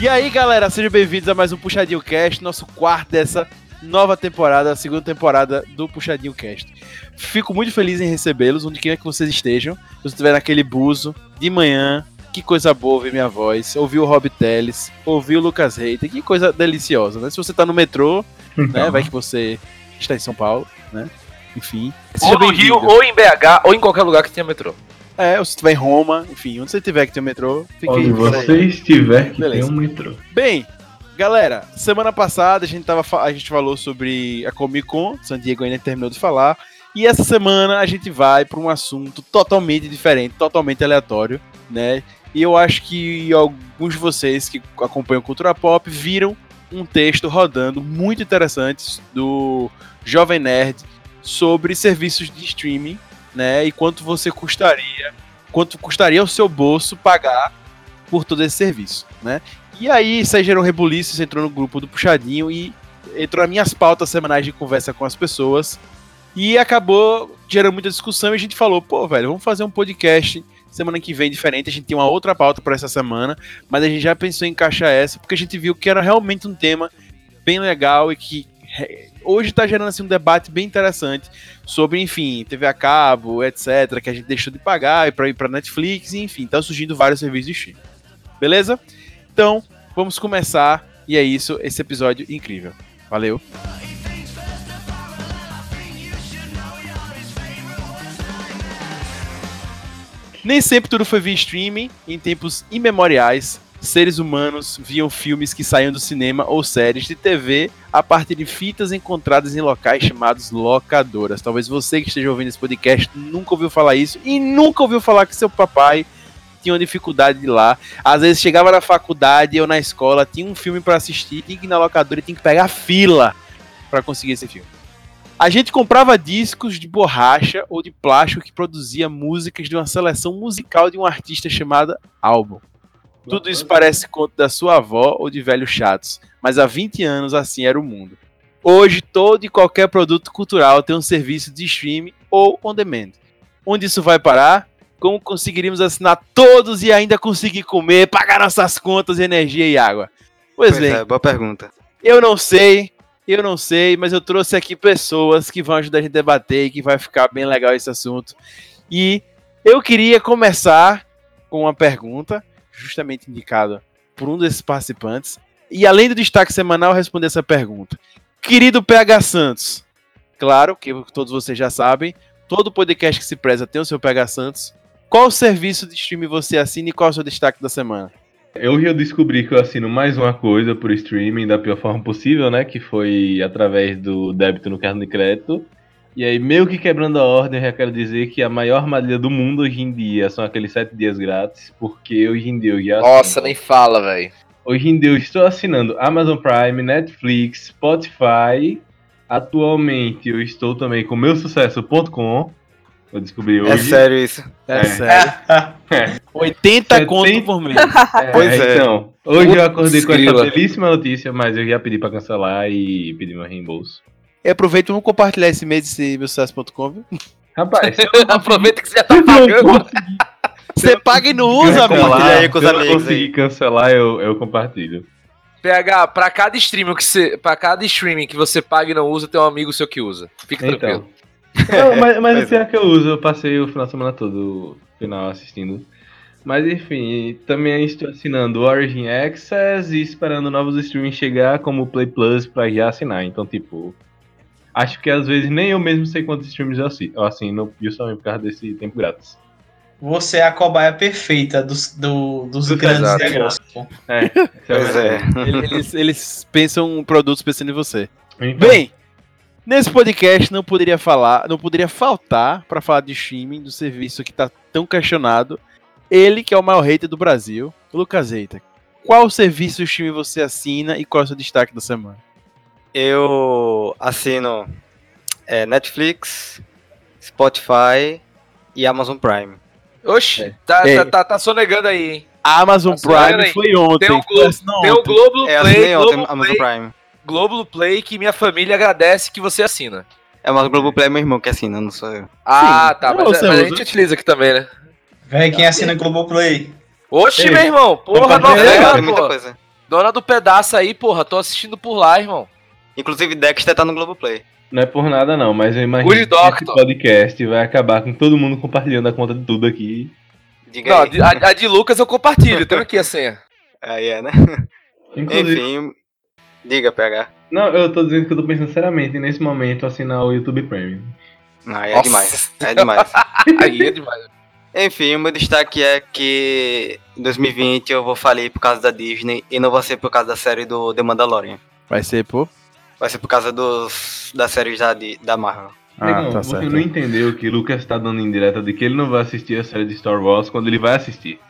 E aí, galera, sejam bem-vindos a mais um Puxadinho Cast, nosso quarto dessa nova temporada, a segunda temporada do Puxadinho Cast. Fico muito feliz em recebê-los, onde quer que vocês estejam. Se você estiver naquele buzo de manhã, que coisa boa ouvir minha voz, ouvir o Rob Teles, ouvir o Lucas Reiter, que coisa deliciosa, né? Se você tá no metrô, né, vai que você está em São Paulo, né? Enfim. Ou no Rio, ou em BH, ou em qualquer lugar que tenha metrô. É, ou se estiver em Roma, enfim, onde você tiver que ter um metrô, fique Onde aí. você estiver que Beleza. tem um metrô. Bem, galera, semana passada a gente, tava, a gente falou sobre a Comic Con, San Diego ainda terminou de falar, e essa semana a gente vai para um assunto totalmente diferente, totalmente aleatório, né? E eu acho que alguns de vocês que acompanham cultura pop viram um texto rodando muito interessante do Jovem Nerd sobre serviços de streaming, né? E quanto você custaria, quanto custaria o seu bolso pagar por todo esse serviço, né? E aí, isso aí gerou um rebuliço, isso entrou no grupo do Puxadinho e entrou nas minhas pautas semanais de conversa com as pessoas. E acabou gerando muita discussão e a gente falou, pô, velho, vamos fazer um podcast semana que vem diferente. A gente tem uma outra pauta para essa semana, mas a gente já pensou em encaixar essa porque a gente viu que era realmente um tema bem legal e que hoje tá gerando assim, um debate bem interessante sobre, enfim, TV a cabo, etc, que a gente deixou de pagar e para ir para Netflix, enfim, tá surgindo vários serviços de streaming. Beleza? Então, vamos começar. E é isso, esse episódio incrível. Valeu. Nem sempre tudo foi via streaming. Em tempos imemoriais, seres humanos viam filmes que saíam do cinema ou séries de TV a partir de fitas encontradas em locais chamados locadoras. Talvez você que esteja ouvindo esse podcast nunca ouviu falar isso e nunca ouviu falar que seu papai tinha uma dificuldade de ir lá. Às vezes chegava na faculdade ou na escola, tinha um filme para assistir, tinha que ir na locadora e tinha que pegar fila para conseguir esse filme. A gente comprava discos de borracha ou de plástico que produzia músicas de uma seleção musical de um artista chamada álbum. Tudo isso parece conto da sua avó ou de velhos chatos, mas há 20 anos assim era o mundo. Hoje, todo e qualquer produto cultural tem um serviço de streaming ou on demand. Onde isso vai parar? Como conseguiríamos assinar todos e ainda conseguir comer, pagar nossas contas, energia e água? Pois, Pois bem, é, boa pergunta. eu não sei, eu não sei, mas eu trouxe aqui pessoas que vão ajudar a gente a debater e que vai ficar bem legal esse assunto. E eu queria começar com uma pergunta, justamente indicada por um desses participantes. E além do destaque semanal, responder essa pergunta. Querido PH Santos, claro que todos vocês já sabem, todo podcast que se preza tem o seu PH Santos. Qual serviço de streaming você assina e qual é o seu destaque da semana? Eu já descobri que eu assino mais uma coisa por streaming da pior forma possível, né? Que foi através do débito no cartão de crédito. E aí, meio que quebrando a ordem, eu já quero dizer que a maior armadilha do mundo hoje em dia são aqueles sete dias grátis, porque hoje em dia eu já Nossa, assino- nem fala, velho. Hoje em dia eu estou assinando Amazon Prime, Netflix, Spotify. Atualmente eu estou também com meusucesso.com. Eu descobri É hoje. sério isso. É, É. sério. É. 80 70 conto por mês. Pois é. Então, hoje eu acordei com Grila. essa belíssima notícia, mas eu já pedi pra cancelar e pedi meu reembolso. E aproveita e vamos compartilhar esse mês esse meu sucesso.com, viu? Rapaz, Aproveita que você já tá pagando. Você paga e não usa, amigo. Compartilha aí com os se eu conseguir aí. cancelar, eu, eu compartilho. PH, pra cada streaming que você, pra cada streaming que você paga e não usa, tem um amigo seu que usa. Fica tranquilo. Então. Não, mas mas assim é que eu uso, eu passei o final de semana todo final assistindo. Mas enfim, também estou assinando Origin Access e esperando novos streamings chegar como Play Plus pra já assinar. Então, tipo, acho que às vezes nem eu mesmo sei quantos streams eu assi- eu assino, justamente por causa desse tempo grátis. Você é a cobaia perfeita dos, do- dos grandes Exato. negócios. É, isso Pois é. Eles, eles pensam um produto pensando em você. Então, Bem, nesse podcast não poderia falar, não poderia faltar para falar de streaming do serviço que tá tão questionado. Ele que é o maior hater do Brasil, Lucas Eita. Qual serviço de streaming você assina e qual é o seu destaque da semana? Eu assino é, Netflix, Spotify e Amazon Prime. Oxi, tá, É. tá, tá, tá sonegando aí, hein? A Amazon Tá certo, Prime hein? foi ontem. Tem o Globo- assinou Tem o. Globo É, Play, ontem Globo Amazon Play, Prime. Globo Play que minha família agradece que você assina. É, mas o Globoplay é meu irmão que assina, não sou eu. Ah, tá, Não, mas, você mas a gente utiliza aqui também, né? Véi, quem assina Globoplay? Oxi, Ei, meu irmão, porra, aí, É, pô. Dona do pedaço aí, porra, tô assistindo por lá, irmão. Inclusive, Dexter tá no Globoplay. Não é por nada não, mas eu imagino Good que esse Doctor. podcast vai acabar com todo mundo compartilhando a conta de tudo aqui. Diga Não, a aí. de, a, a de Lucas eu compartilho, tenho aqui a senha. Aí é, né? Inclusive, Enfim, diga, PH. não, eu tô dizendo que eu tô pensando seriamente nesse momento assinar o YouTube Premium. Aí é Nossa demais. É demais. Aí é demais. Enfim, o meu destaque é que em 2020 eu vou falir por causa da Disney e não vai ser por causa da série do The Mandalorian. Vai ser, pô. Vai ser por causa dos, das séries da, Di- da Marvel. Ah, Negão, tá você certo. não entendeu que Lucas tá dando em direta de que ele não vai assistir a série de Star Wars quando ele vai assistir.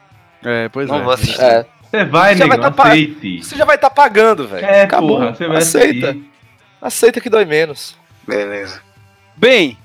É, pois não é. vou assistir. É, Você vai, Você vai negão, tá aceite. você já vai estar pagando, velho. É, Acabou. porra, você vai Aceita. assistir. Aceita que dói menos. Beleza. Bem,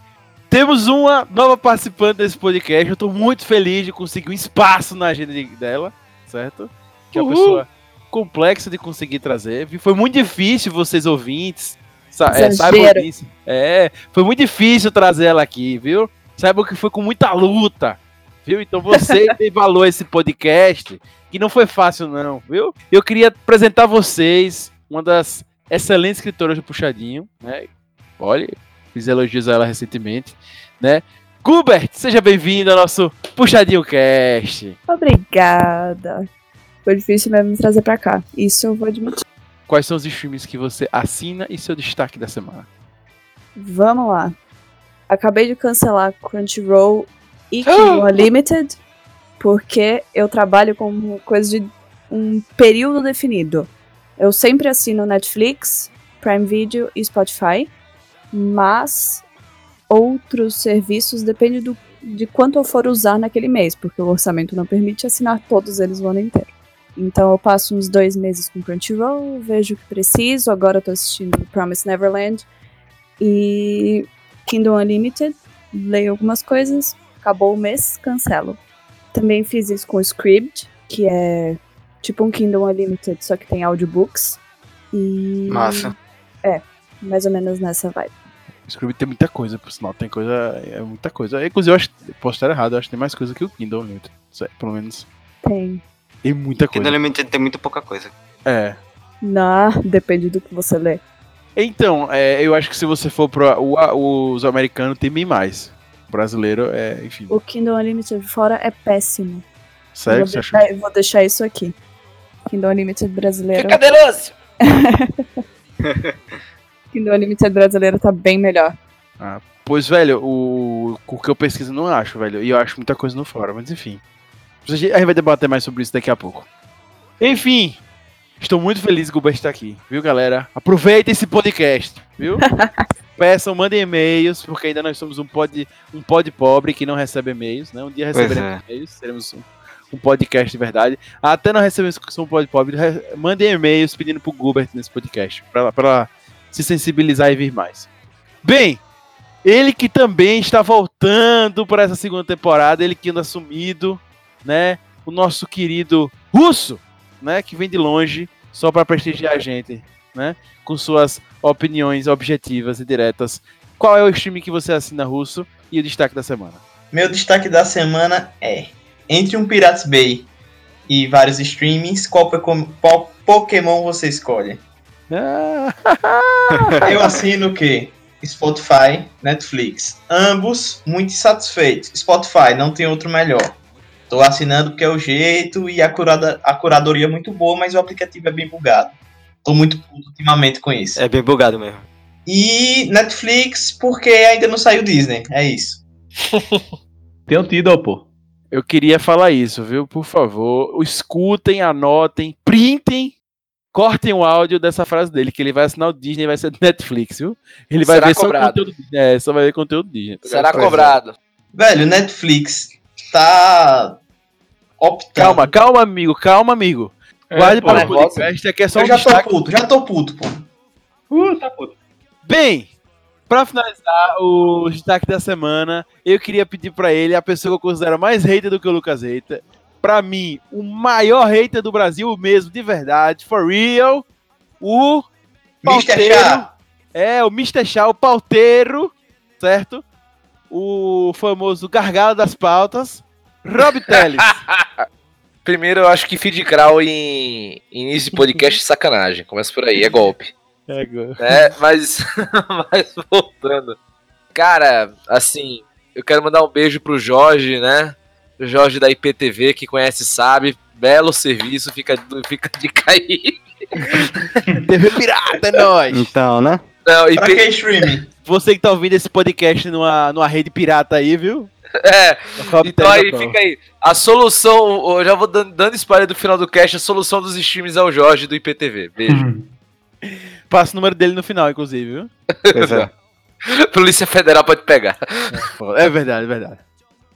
temos uma nova participante desse podcast. Eu tô muito feliz de conseguir um espaço na agenda de- dela, certo? Que é uma Uhul. pessoa complexa de conseguir trazer. Foi muito difícil vocês ouvintes. sa- é, saibam disso. É, foi muito difícil trazer ela aqui, viu? Saibam que foi com muita luta, viu? Então você tem valor a esse podcast, que não foi fácil não, viu? Eu queria apresentar a vocês uma das excelentes escritoras do Puxadinho, né? Olha, fiz elogios a ela recentemente, né? Gubert, seja bem-vindo ao nosso Puxadinho Cast. Obrigada. Foi difícil mesmo me trazer pra cá. Isso eu vou admitir. Quais são os streams que você assina e seu destaque da semana? Vamos lá. Acabei de cancelar Crunchyroll e Kindle Unlimited porque eu trabalho com coisa de um período definido. Eu sempre assino Netflix, Prime Video e Spotify, mas outros serviços depende do, de quanto eu for usar naquele mês, porque o orçamento não permite assinar todos eles o ano inteiro. Então eu passo uns dois meses com Crunchyroll, vejo o que preciso. Agora eu tô assistindo Promise Neverland e Kindle Unlimited. Leio algumas coisas, acabou o mês, cancelo. Também fiz isso com o Scribd, que é tipo um Kindle Unlimited, só que tem audiobooks. E Massa. mais ou menos nessa vibe. O Scrooge tem muita coisa, por sinal, tem coisa, é muita coisa. Inclusive, eu acho, posso estar errado, eu acho que tem mais coisa que o Kindle Unlimited. É, Pelo menos, Tem. Tem muita Kindle coisa. Unlimited tem muito pouca coisa. É. Não, depende do que você lê. Então, é, eu acho que se você for para os americanos, tem bem mais. O brasileiro, é, enfim. O Kindle Unlimited fora é péssimo. Sério, vou, deixar, vou deixar isso aqui. Kindle Unlimited brasileiro. Fica caderoso! Kindle Unlimited brasileiro tá bem melhor. Pois, velho, o, o que eu pesquiso eu não acho, velho. E eu acho muita coisa no fora, mas enfim. A gente vai debater mais sobre isso daqui a pouco. Enfim, estou muito feliz que o Gilbert está aqui, viu, galera? Aproveitem esse podcast, viu? Peçam, mandem e-mails, porque ainda nós somos um pod, um pod pobre que não recebe e-mails, né? Um dia receberemos e-mails, seremos um, um podcast de verdade. Até nós recebemos que somos um pod pobre, re- mandem e-mails pedindo pro Gilbert nesse podcast, pra, pra se sensibilizar e vir mais. Bem, ele que também está voltando para essa segunda temporada, ele que anda sumido, né? O nosso querido Russo, né? Que vem de longe só para prestigiar a gente, né? Com suas opiniões objetivas e diretas. Qual é o stream que você assina, Russo? E o destaque da semana? Meu destaque da semana é: entre um Pirates Bay e vários streamings, qual, Pokémon- qual Pokémon você escolhe? Ah, Eu assino o quê? Spotify, Netflix. Ambos muito satisfeitos. Spotify, não tem outro melhor. Tô assinando porque é o jeito e a, curada, a curadoria é muito boa, mas o aplicativo é bem bugado. Tô muito puto ultimamente com isso. É bem bugado mesmo. E Netflix, porque ainda não saiu Disney. É isso. Tem o Tidal, pô. eu queria falar isso, viu? Por favor, escutem, anotem, printem, cortem o áudio dessa frase dele, que ele vai assinar o Disney e vai ser do Netflix, viu? Ele vai Será ver só cobrado. conteúdo Disney. É, só vai ver conteúdo Disney. Será é. cobrado. Velho, Netflix tá optando. Calma, calma, amigo, calma, amigo. Guarde pô. para o nervosa. podcast, aqui é só Eu um já tô destaque. puto, já tô puto, pô. Uh, tá puto. Bem, pra finalizar o destaque da semana, eu queria pedir pra ele, a pessoa que eu considero mais hater do que o Lucas Hater, pra mim, o maior hater do Brasil mesmo, de verdade, for real, o Mr. Chá. é, o Mr. Chá, o pauteiro, certo? O famoso gargalo das pautas, Rob Teles. Primeiro, eu acho que feed crawl em início de podcast é sacanagem. Começa por aí, é golpe. É, go- É, mas, mas voltando. Cara, assim, eu quero mandar um beijo pro Jorge, né? O Jorge da IPTV, que conhece sabe. Belo serviço, fica, fica de cair. TV Pirata, é nóis! Então, né? Não, Pra IP, que streaming? Você que tá ouvindo esse podcast numa, numa rede pirata aí, viu? é, então aí fica aí. A solução, eu já vou dando, dando spoiler do final do cast, a solução dos streams é o Jorge do IPTV. Beijo. Passa o número dele no final, inclusive, viu? Pois é. Polícia Federal pode pegar. É verdade, é verdade.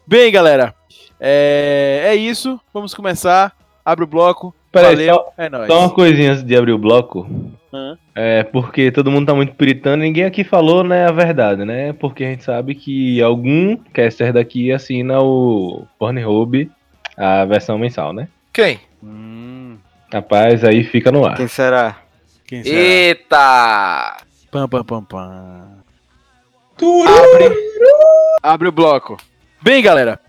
Bem, galera, é, é isso. Vamos começar. Abre o bloco. Peraí, Valeu, só, é nóis. só uma coisinha antes de abrir o bloco. Hã? É porque todo mundo tá muito puritano, ninguém aqui falou, né, a verdade, né? Porque a gente sabe que algum caster daqui assina o Pornhub, a versão mensal, né? Quem? Hum, Rapaz, aí fica no ar. Quem será? quem será? Eita! Pam, pam, pam, pam. Abre, abre o bloco. Bem, galera.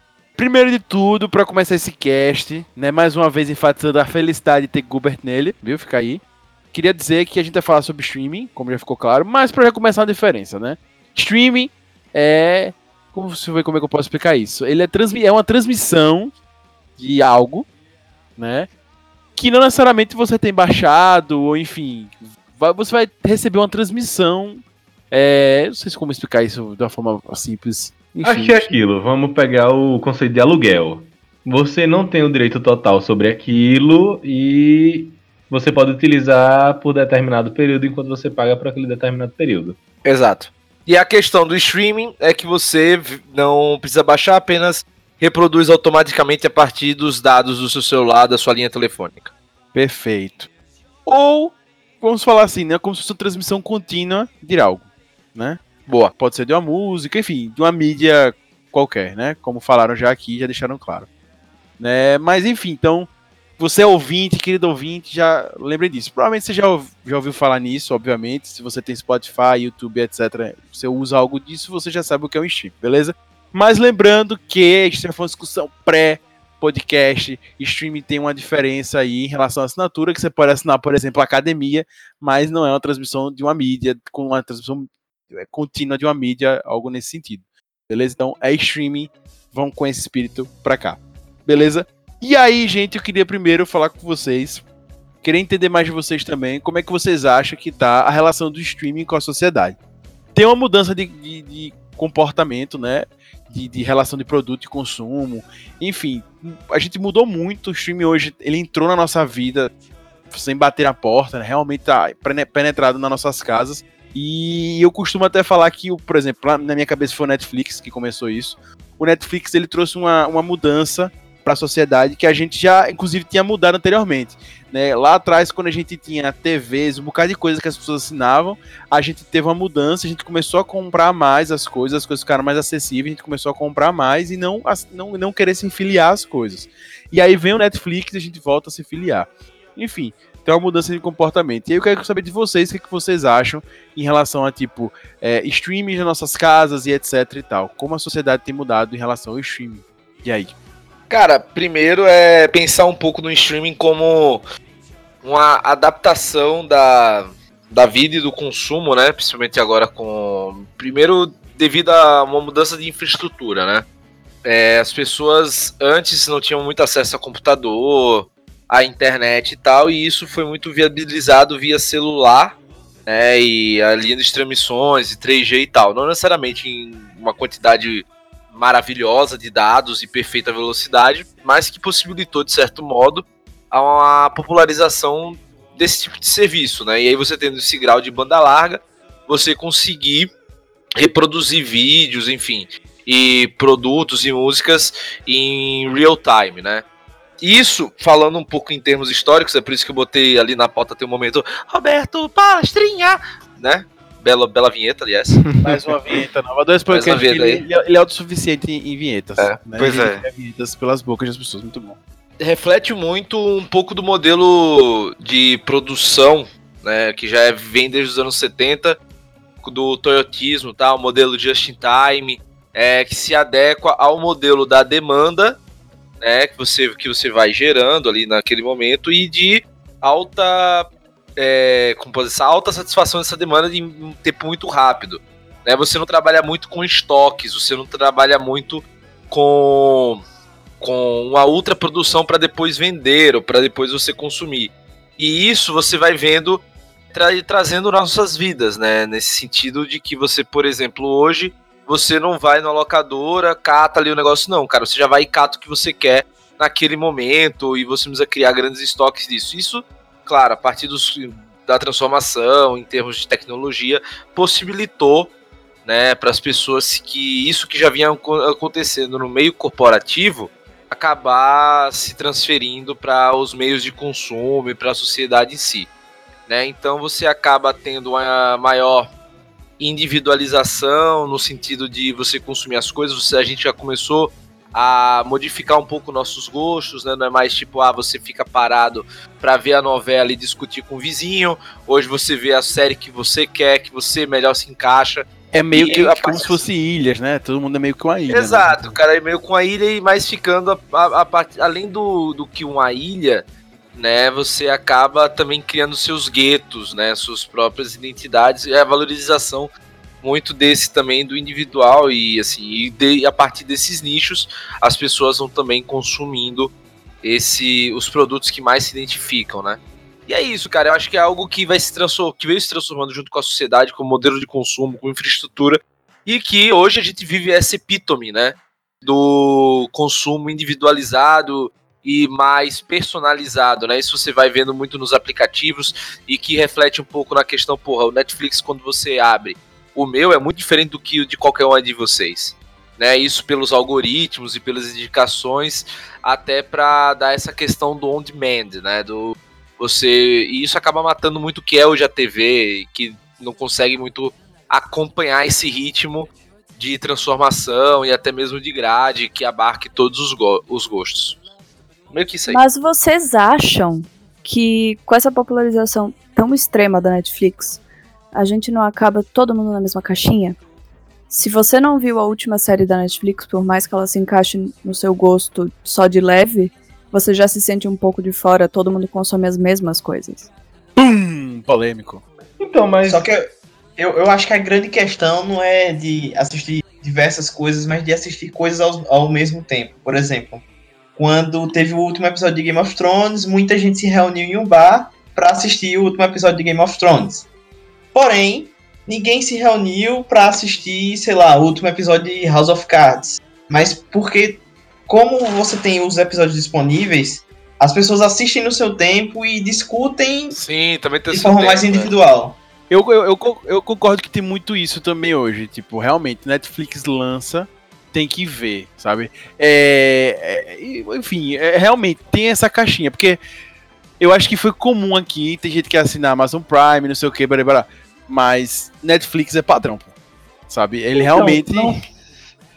Primeiro de tudo, pra começar esse cast, né, mais uma vez enfatizando a felicidade de ter Gilbert nele, viu? Fica aí. Queria dizer que a gente vai falar sobre streaming, como já ficou claro, mas pra já começar a diferença, né? Streaming é. Como você vê como é que eu posso explicar isso? Ele é, transmi é uma transmissão de algo, né? Que não necessariamente você tem baixado, ou enfim. vai- você vai receber uma transmissão. É, não sei se como explicar isso de uma forma simples. Enfim, Acho que é aquilo, vamos pegar o conceito de aluguel. Você não tem o direito total sobre aquilo e você pode utilizar por determinado período enquanto você paga por aquele determinado período. Exato. E a questão do streaming é que você não precisa baixar, apenas reproduz automaticamente a partir dos dados do seu celular, da sua linha telefônica. Perfeito. Ou, vamos falar assim, né? Como se fosse uma transmissão contínua de algo, né? Boa. Pode ser de uma música, enfim, de uma mídia qualquer, né? Como falaram já aqui, já deixaram claro. Né? Mas enfim, então, você é ouvinte, querido ouvinte, já lembre disso. Provavelmente você já, já ouviu falar nisso, obviamente. Se você tem Spotify, YouTube, etc., você usa algo disso, você já sabe o que é um stream, beleza? Mas lembrando que vai fazer uma discussão pré podcast, streaming tem uma diferença aí em relação à assinatura, que você pode assinar, por exemplo, a academia, mas não é uma transmissão de uma mídia, com uma transmissão é, contínua de uma mídia, algo nesse sentido. Beleza? Então é streaming, vão com esse espírito pra cá. Beleza? E aí, gente, eu queria primeiro falar com vocês, queria entender mais de vocês também, como é que vocês acham que tá a relação do streaming com a sociedade. Tem uma mudança de, de- de comportamento, né? De, de relação de produto e consumo. Enfim, a gente mudou muito. O streaming hoje, ele entrou na nossa vida sem bater na porta, né? realmente tá pene- penetrado nas nossas casas. E eu costumo até falar que, por exemplo, na minha cabeça foi o Netflix que começou isso. O Netflix ele trouxe uma, uma mudança para a sociedade que a gente já, inclusive, tinha mudado anteriormente. Né? Lá atrás, quando a gente tinha TVs, um bocado de coisa que as pessoas assinavam, a gente teve uma mudança, a gente começou a comprar mais as coisas, as coisas ficaram mais acessíveis, a gente começou a comprar mais e não, as- não, não querer se filiar às coisas. E aí vem o Netflix e a gente volta a se filiar. Enfim, tem uma mudança de comportamento. E aí eu quero saber de vocês o que, que vocês acham em relação a, tipo, é, streaming nas nossas casas e etc e tal. Como a sociedade tem mudado em relação ao streaming. E aí? Cara, primeiro é pensar um pouco no streaming como uma adaptação da, da vida e do consumo, né? Principalmente agora com. Primeiro, devido a uma mudança de infraestrutura, né? É, as pessoas antes não tinham muito acesso a computador, a internet e tal, e isso foi muito viabilizado via celular, né? E a linha de transmissões e 3G e tal. Não necessariamente em uma quantidade maravilhosa de dados e perfeita velocidade, mas que possibilitou, de certo modo, a popularização desse tipo de serviço, né? E aí você tendo esse grau de banda larga, você conseguir reproduzir vídeos, enfim, e produtos e músicas em real time, né? Isso, falando um pouco em termos históricos, é por isso que eu botei ali na pauta tem um momento Roberto Palestrinha, né? Bela, bela vinheta, aliás. Mais uma vinheta nova. Dois podcasts ele, ele é- ele é autossuficiente em, em vinhetas. É, né? pois Ele é. vinhetas pelas bocas das pessoas, muito bom. reflete muito um pouco do modelo de produção, né, que já é- vem desde os anos 70, do toyotismo, tá, o modelo just in time, é, que se adequa ao modelo da demanda né, que você, que você vai gerando ali naquele momento e de alta, é, ser, alta satisfação dessa demanda em um tempo muito rápido. Né? Você não trabalha muito com estoques, você não trabalha muito com, com uma ultra produção para depois vender ou para depois você consumir. E isso você vai vendo tra trazendo nossas vidas, né? Nesse sentido de que você, por exemplo, hoje você não vai na locadora, cata ali o negócio, não, cara. Você já vai e cata o que você quer naquele momento e você precisa criar grandes estoques disso. Isso, claro, a partir dos, da transformação em termos de tecnologia, possibilitou né, para as pessoas que isso que já vinha acontecendo no meio corporativo acabar se transferindo para os meios de consumo e para a sociedade em si. Né? Então você acaba tendo uma maior individualização no sentido de você consumir as coisas. A gente já começou a modificar um pouco nossos gostos, né? Não é mais tipo, ah, você fica parado para ver a novela e discutir com o vizinho. Hoje você vê a série que você quer, que você melhor se encaixa. É meio que aí, como se fosse ilhas, né? Todo mundo é meio que uma ilha. Exato, né? cara é meio com a ilha e mais ficando a, a, a além do, do que uma ilha, né? Você acaba também criando seus guetos, né? Suas próprias identidades e a valorização muito desse também do individual e assim e de- a partir desses nichos as pessoas vão também consumindo esse os produtos que mais se identificam, né? E é isso, cara. Eu acho que é algo que vai se transformar, que veio se transformando junto com a sociedade, com o modelo de consumo, com infraestrutura e que hoje a gente vive essa epítome, né? Do consumo individualizado e mais personalizado, né? Isso você vai vendo muito nos aplicativos e que reflete um pouco na questão, porra, o Netflix quando você abre, o meu é muito diferente do que o de qualquer um de vocês, né? Isso pelos algoritmos e pelas indicações, até para dar essa questão do on demand, né? Do você e isso acaba matando muito o que é hoje a TV, que não consegue muito acompanhar esse ritmo de transformação e até mesmo de grade que abarque todos os, go- os gostos. Meio que isso aí. Mas vocês acham que com essa popularização tão extrema da Netflix, a gente não acaba todo mundo na mesma caixinha? Se você não viu a última série da Netflix, por mais que ela se encaixe no seu gosto só de leve, você já se sente um pouco de fora, todo mundo consome as mesmas coisas. Hum, polêmico. Então, mas. Só que eu, eu, eu acho que a grande questão não é de assistir diversas coisas, mas de assistir coisas ao, ao mesmo tempo. Por exemplo, quando teve o último episódio de Game of Thrones, muita gente se reuniu em um bar para assistir o último episódio de Game of Thrones. Porém, ninguém se reuniu para assistir, sei lá, o último episódio de House of Cards. Mas porque, como você tem os episódios disponíveis, as pessoas assistem no seu tempo e discutem Sim, também tem de forma mais tempo, né? individual. Eu, eu, eu, co- eu concordo que tem muito isso também hoje. Tipo, realmente, Netflix lança, tem que ver, sabe? É, é, enfim, é, realmente tem essa caixinha, porque eu acho que foi comum aqui, tem gente que assina Amazon Prime, não sei o que, blá, blá, mas Netflix é padrão, pô, sabe? Ele Então, realmente. Não,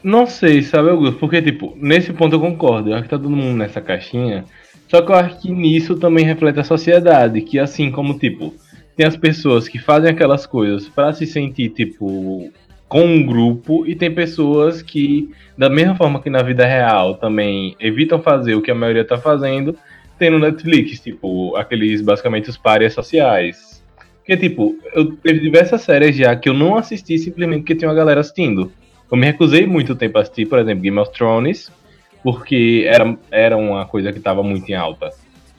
não sei, sabe, Augusto? Porque, tipo, nesse ponto eu concordo. Eu acho que tá todo mundo nessa caixinha. Só que eu acho que nisso também reflete a sociedade. Que assim como, tipo, tem as pessoas que fazem aquelas coisas pra se sentir, tipo, com um grupo. E tem pessoas que, da mesma forma que na vida real, também evitam fazer o que a maioria tá fazendo. Tem no Netflix, tipo, aqueles basicamente os párias sociais. Porque, tipo, eu teve diversas séries já que eu não assisti simplesmente porque tinha uma galera assistindo. Eu me recusei muito tempo a assistir, por exemplo, Game of Thrones, porque era, era uma coisa que estava muito em alta.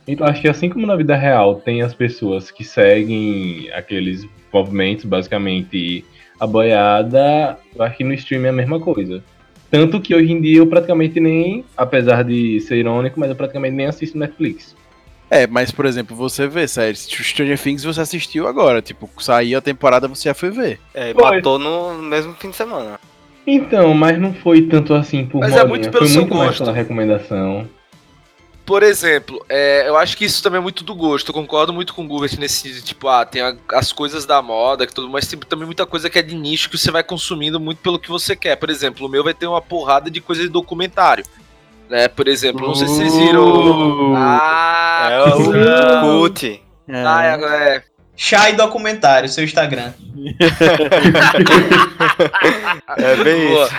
Então acho que assim como na vida real tem as pessoas que seguem aqueles movimentos, basicamente a boiada, eu acho que no stream é a mesma coisa. Tanto que hoje em dia eu praticamente nem, apesar de ser irônico, mas eu praticamente nem assisto Netflix. É, mas por exemplo, você vê séries, Stranger Things você assistiu agora, tipo, saiu a temporada você já foi ver. É, e matou no mesmo fim de semana. Então, mas não foi tanto assim por Mas é modinha, muito pelo foi seu muito mais gosto. pela recomendação. Por exemplo, é, eu acho que isso também é muito do gosto. Eu concordo muito com o Gubert nesse tipo, ah, tem a- as coisas da moda, que tudo, mas tem também muita coisa que é de nicho que você vai consumindo muito pelo que você quer. Por exemplo, o meu vai ter uma porrada de coisa de documentário. Né? Por exemplo, não sei se vocês viram. Uh, Ah, é o cuzão. Cult. Ah, é, é. Chai Documentário, seu Instagram. É bem Boa. isso.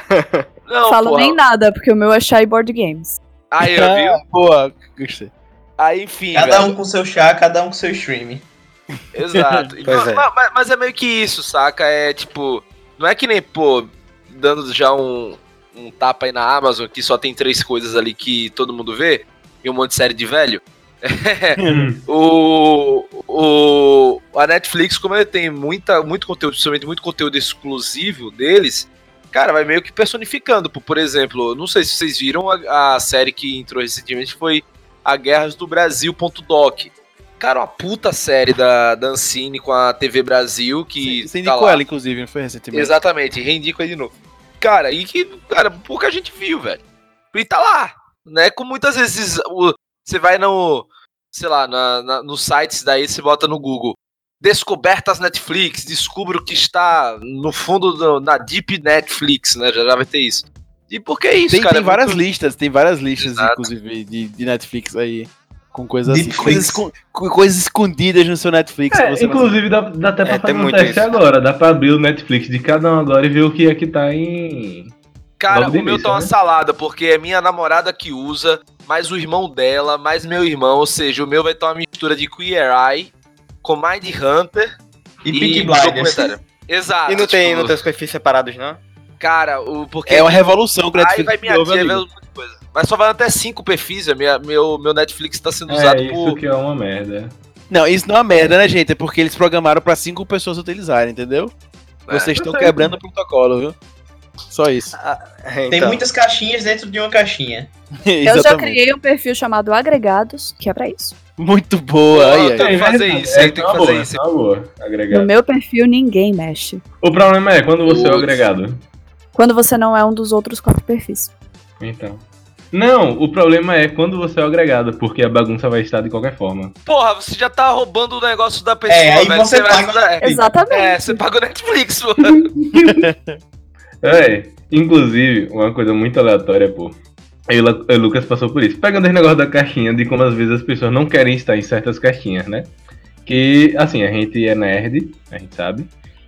Não, Falo porra, nem nada, porque o meu é Shy Board Games. Aí, eu viu? Ah, boa, gostei. Aí, enfim. Cada velho. um com seu chá, cada um com seu stream. Exato. Pois é. Ma- ma- mas, é meio que isso, saca? É tipo. Não é que nem, pô, dando já um, um tapa aí na Amazon que só tem três coisas ali que todo mundo vê e um monte de série de velho. o, o a Netflix, como ele tem muita, muito conteúdo, principalmente muito conteúdo exclusivo deles, cara, vai meio que personificando. Por, exemplo, não sei se vocês viram a, a série que entrou recentemente foi a Guerras do Brasil.doc. Cara, uma puta série da, da Ancine com a TV Brasil que. Você tá indicou lá. ela, inclusive, não foi recentemente? Exatamente, reindico aí de novo. Cara, e que, cara, pouca gente viu, velho. E tá lá, né? Com muitas vezes o- você vai no, sei lá, na, na- nos sites daí, você bota no Google. Descobertas Netflix, descubra o que está no fundo do- na Deep Netflix, né? Já, já vai ter isso. E por que isso, Tem, cara? tem É várias muito- listas, tem várias listas, Exato. inclusive, de, de Netflix aí. Com coisas assim. Coisas, escon- com coisas escondidas no seu Netflix. É, inclusive dá, dá até pra É, fazer um muito teste isso. agora. Dá pra abrir o Netflix de cada um agora e ver o que é que tá em. Cara, o meu início, tá uma né? salada, porque é minha namorada que usa, mais o irmão dela, mais meu irmão, ou seja, o meu vai ter uma mistura de Queer Eye com Mind Hunter E, Peaky Blinders. Exato. E não tem, tipo, não tem os perfis separados, não? Cara, o, porque É uma revolução aí vai minha tia coisa. Mas só vai até cinco perfis, minha, meu, meu Netflix tá sendo É, usado isso por... que é uma merda. Não, isso não é uma merda, né, gente? É porque eles programaram pra cinco pessoas utilizarem, entendeu? É. Vocês estão quebrando o protocolo, viu? Só isso. Tem Então, muitas caixinhas dentro de uma caixinha. Eu já criei um perfil chamado Agregados, que é pra isso. Muito boa. Aí, Tem que fazer verdade. isso, aí tem que fazer isso. é. No meu perfil, ninguém mexe. O problema é quando você é o agregado. Quando você não é um dos outros quatro perfis. Então. Não, o problema é quando você é o agregado, porque a bagunça vai estar de qualquer forma. Porra, você já tá roubando o negócio da pessoa, É, aí velho. você vai paga- é, Exatamente. É, você paga o Netflix, pô. É, inclusive, uma coisa muito aleatória, pô. Aí o Lu- o Lucas passou por isso. Pegando esse negócio da caixinha, de como às vezes as pessoas não querem estar em certas caixinhas, né? Que, assim, a gente é nerd, a gente sabe.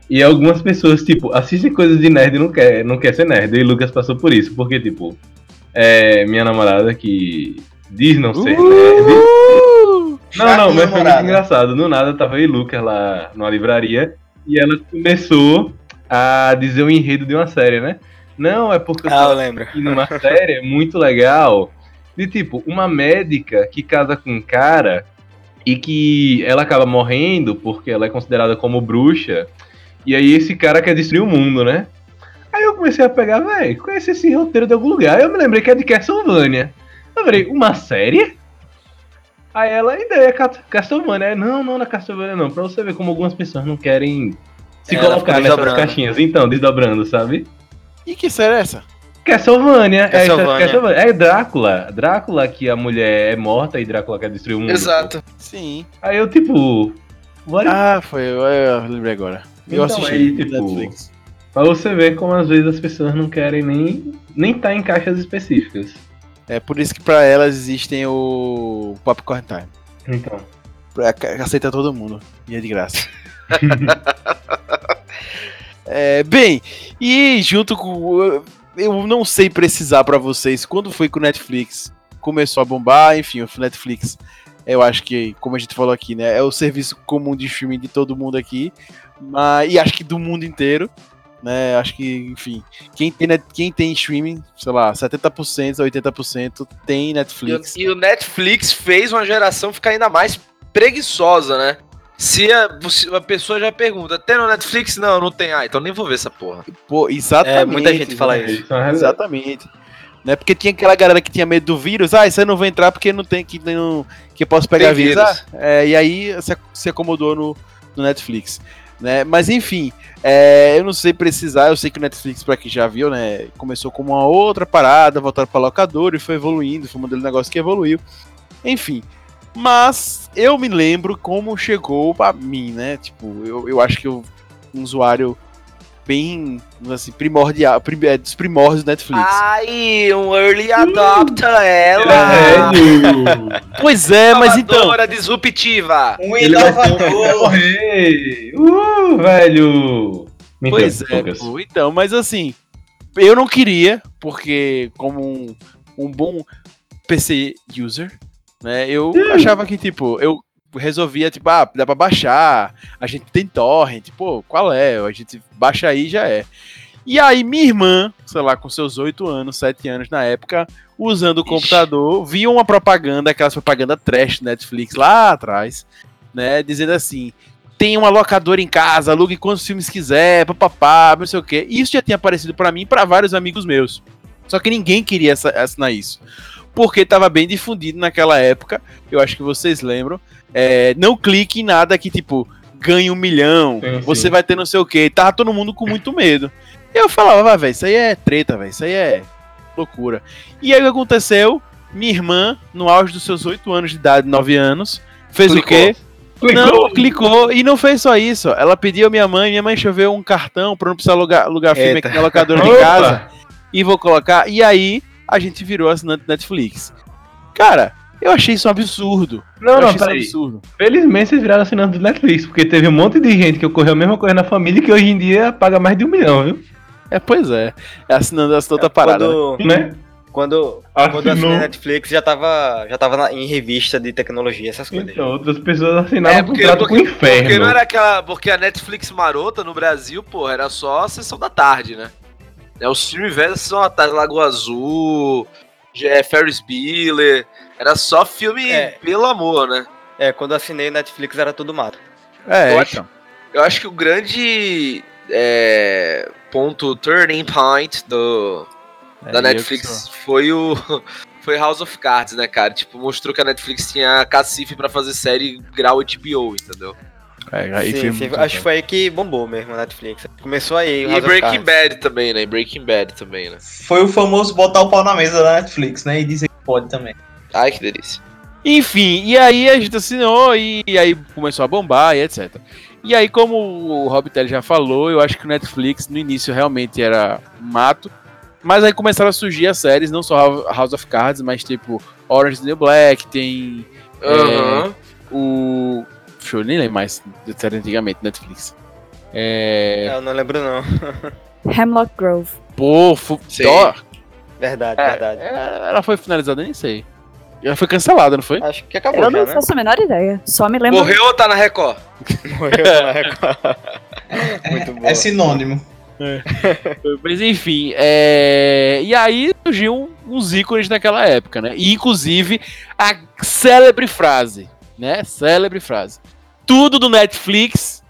E algumas pessoas, tipo, assistem coisas de nerd e não quer, não quer ser nerd. E o Lucas passou por isso, porque, tipo, é minha namorada que diz não ser nerd. Não, não, mas foi muito engraçado. Do nada tava e Lucas lá numa livraria e ela começou a dizer o enredo de uma série, né? Não, é porque eu Ah, eu lembro. assistindo uma série muito legal. De tipo, uma médica que casa com um cara e que ela acaba morrendo porque ela é considerada como bruxa. E aí esse cara quer destruir o mundo, né? Aí eu comecei a pegar, velho, conheci esse roteiro de algum lugar. Eu me lembrei que é de Castlevania. Eu falei, uma série? Aí ela ainda é Ca- Castlevania. Não, não, não é Castlevania não. Pra você ver como algumas pessoas não querem se É, colocar nessas caixinhas. Então, desdobrando, sabe? E que série é essa? Castlevania. É, Castlevania. Castlevania. é Drácula. Drácula que a mulher é morta e Drácula quer destruir o mundo. Exato. Sim. Aí eu, tipo... What Ah, foi. Eu, eu lembrei agora. Eu Então, assisti aí, tipo, Netflix. Pra você ver como às vezes as pessoas não querem nem nem tá em caixas específicas. É por isso que pra elas existem o Popcorn Time. Então. Pra- Aceita todo mundo. E é de graça. É, bem, e junto com. Eu não sei precisar pra vocês quando foi que o Netflix começou a bombar. Enfim, o Netflix, eu acho que, como a gente falou aqui, né? É o serviço comum de streaming de todo mundo aqui. Mas, e acho que do mundo inteiro. Né, acho que, enfim, quem tem, quem tem streaming, sei lá, 70%, 80% tem Netflix. E, e o Netflix fez uma geração ficar ainda mais preguiçosa, né? Se a, se a pessoa já pergunta, tem no Netflix? Não, não tem. Ah, então nem vou ver essa porra. Pô, exatamente. É, muita gente fala exatamente. isso. é. Exatamente. Né? Porque tinha aquela galera que tinha medo do vírus, ah, isso aí não vai entrar porque não tem que não, que eu posso pegar Tem vírus. vírus. Ah, é, e aí se, se acomodou no, no Netflix. Né? Mas enfim, é, eu não sei precisar, eu sei que o Netflix, pra quem já viu, né, começou como uma outra parada, voltaram pra locador e foi evoluindo, foi um modelo de negócio que evoluiu. Enfim, mas eu me lembro como chegou pra mim, né? Tipo, eu, eu acho que eu um usuário bem, assim, primordial, prim- é, dos primórdios do Netflix. Ai, um early adopter, ela! É, Velho! Pois é, mas então. Inovadora, disruptiva! Um inovador. Uh, velho! Mentira, Pois é, pô, então, mas assim, eu não queria, porque como um, um bom PC user, né? Eu achava que, tipo, eu resolvia, tipo, ah, dá pra baixar, a gente tem torrent, pô, qual é? A gente baixa aí e já é. E aí minha irmã, sei lá, com seus 8 anos, 7 anos na época, usando o Ixi. computador, viu uma propaganda, aquelas propaganda trash Netflix lá atrás, né, dizendo assim, tem uma locadora em casa, alugue quantos filmes quiser, papapá, não sei o quê. Isso já tinha aparecido pra mim e pra vários amigos meus. Só que ninguém queria assinar isso. Porque tava bem difundido naquela época, eu acho que vocês lembram. é, não clique em nada que, tipo, ganhe um milhão, Sim, você sim. vai ter não sei o quê. Tava todo mundo com muito medo. E eu falava, vai, velho, isso aí é treta, velho, isso aí é loucura. E aí o que aconteceu? Minha irmã, no auge dos seus 8 anos de idade, 9 anos, fez Clicou. o quê? Não, clicou e não fez só isso. Ela pediu a minha mãe, minha mãe choveu um cartão pra não precisar alugar, alugar filme Eita. aqui na locadora de casa. E vou colocar. E aí a gente virou assinante Netflix. Cara, eu achei isso um absurdo. Não, eu não, achei isso um peraí. absurdo. Felizmente vocês viraram assinantes do Netflix, porque teve um monte de gente que ocorreu a mesma coisa na família que hoje em dia paga mais de um milhão, viu? É, pois é. É assinando essa outra parada. né? Quando, Né? quando, Assinou. quando eu assinei Netflix, já tava, já tava na- em revista de tecnologia, essas coisas. Então, outras pessoas assinaram É, um porque, contrato com o porque, porque inferno. não era aquela. Porque a Netflix marota no Brasil, pô, era só a sessão da tarde, né? É o stream velho da sessão da tarde, Lagoa Azul, é, Ferris Bueller. Era só filme É. pelo amor, né? É, quando assinei Netflix era tudo mato. É, Eu acho- então. Eu acho que o grande é, ponto, turning point do, É, da Netflix foi o. Foi House of Cards, né, cara? Tipo, mostrou que a Netflix tinha cacife pra fazer série grau HBO, entendeu? É, aí Sim, sim, acho que foi aí que bombou mesmo a Netflix. Começou aí. o E Breaking. Bad também, né? E Breaking Bad também, né? Foi o famoso botar o pau na mesa da Netflix, né? E dizer que pode também. Ai, que delícia. Enfim, e aí a gente assinou e, e aí começou a bombar e etc. E aí, como o Rob Telly já falou, eu acho que o Netflix no início realmente era mato. Mas aí começaram a surgir as séries, não só House of Cards, mas tipo Orange is the New Black, tem Aham. o. Eu nem lembrar mais de série antigamente, Netflix. É. É, Eu não lembro não. Hemlock Grove. Pô, fu... Verdade, É, verdade. é, ela foi finalizada, eu nem sei. Ela foi cancelada, não foi? Acho que acabou Eu já, não né? faço a menor ideia. Só me lembro. Morreu ou tá na Record? Morreu na Record. Muito bom. É sinônimo. Mas enfim, é... e aí surgiu uns ícones naquela época, né? E inclusive a célebre frase, né? Célebre frase. Tudo do Netflix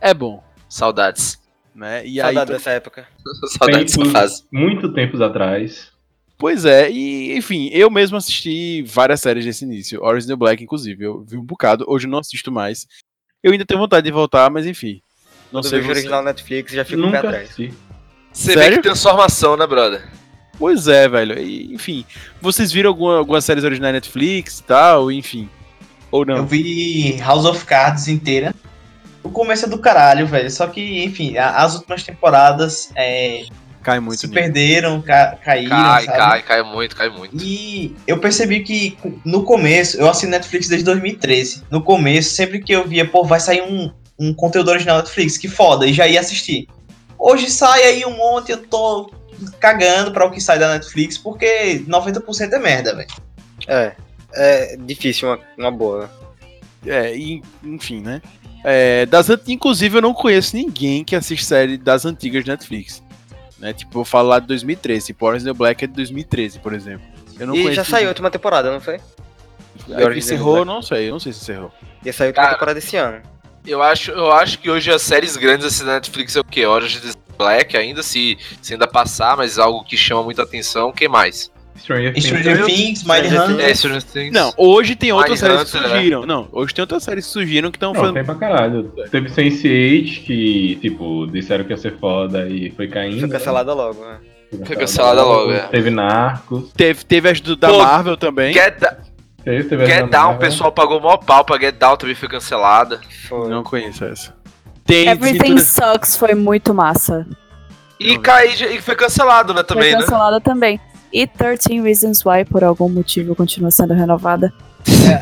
é bom, Saudades. né? E aí, Saudade dessa época. Saudades dessa Tempos- fase. Muito tempos atrás. pois é, e enfim, eu mesmo assisti várias séries desse início, Orange is the Black inclusive, eu vi um bocado, hoje eu não assisto mais. Eu ainda tenho vontade de voltar, mas enfim. Não Quando eu sei vejo o você. original Netflix, já fico um pé Nunca atrás. assisti. Você vê Sério? que transformação, né, brother? Pois é, velho. E, enfim, vocês viram alguma, algumas séries originais da Netflix e tal, enfim. Ou não? Eu vi House of Cards inteira. O começo é do caralho, velho. Só que, enfim, a- as últimas temporadas é, Cai muito se nisso. perderam, ca- caíram, Cai, sabe? cai, cai muito, cai muito. E eu percebi que no começo, eu assino Netflix desde 2013. No começo, sempre que eu via, pô, vai sair um, um conteúdo original Netflix, que foda, e já ia assistir. Hoje sai aí um monte, eu tô cagando pra o que sai da Netflix, porque 90% é merda, velho. É. É difícil uma, uma boa. É, e, enfim, né? É, das, inclusive, eu não conheço ninguém que assiste série das antigas de Netflix. Né? Tipo, eu falo lá de 2013. Tipo, Orange the Black é de 2013, por exemplo. Eu não E conheço já saiu a última temporada, não foi? Aí is the encerrou, não sei. Eu não sei se encerrou. Ia sair a última Cara. temporada esse ano. Eu acho, eu acho que hoje as séries grandes assim da Netflix é o quê? Orange the Black, ainda se, se ainda passar, mas algo que chama muita atenção. O que mais? Stranger Things. Stranger Things, Mind Stranger Hunter. É. Não, hoje tem outras séries que Mindhunter, né? surgiram. Não, hoje tem outras séries que surgiram que estão Não, fazendo. tem pra caralho. Teve Sense8, que, tipo, disseram que ia ser foda e foi caindo. Foi cancelada logo, né? Foi cancelada logo, é. Teve Narcos. Teve, teve as do, da Pô, Marvel também. Get, Da- Teve, teve Get Down, o pessoal pagou mó pau pra Get Down, também foi cancelada. Foi. Não conheço essa. Tem Everything Sucks foi muito massa. E cai, e foi cancelado, né, também, foi né? cancelada também. E 13 Reasons Why, por algum motivo, continua sendo renovada.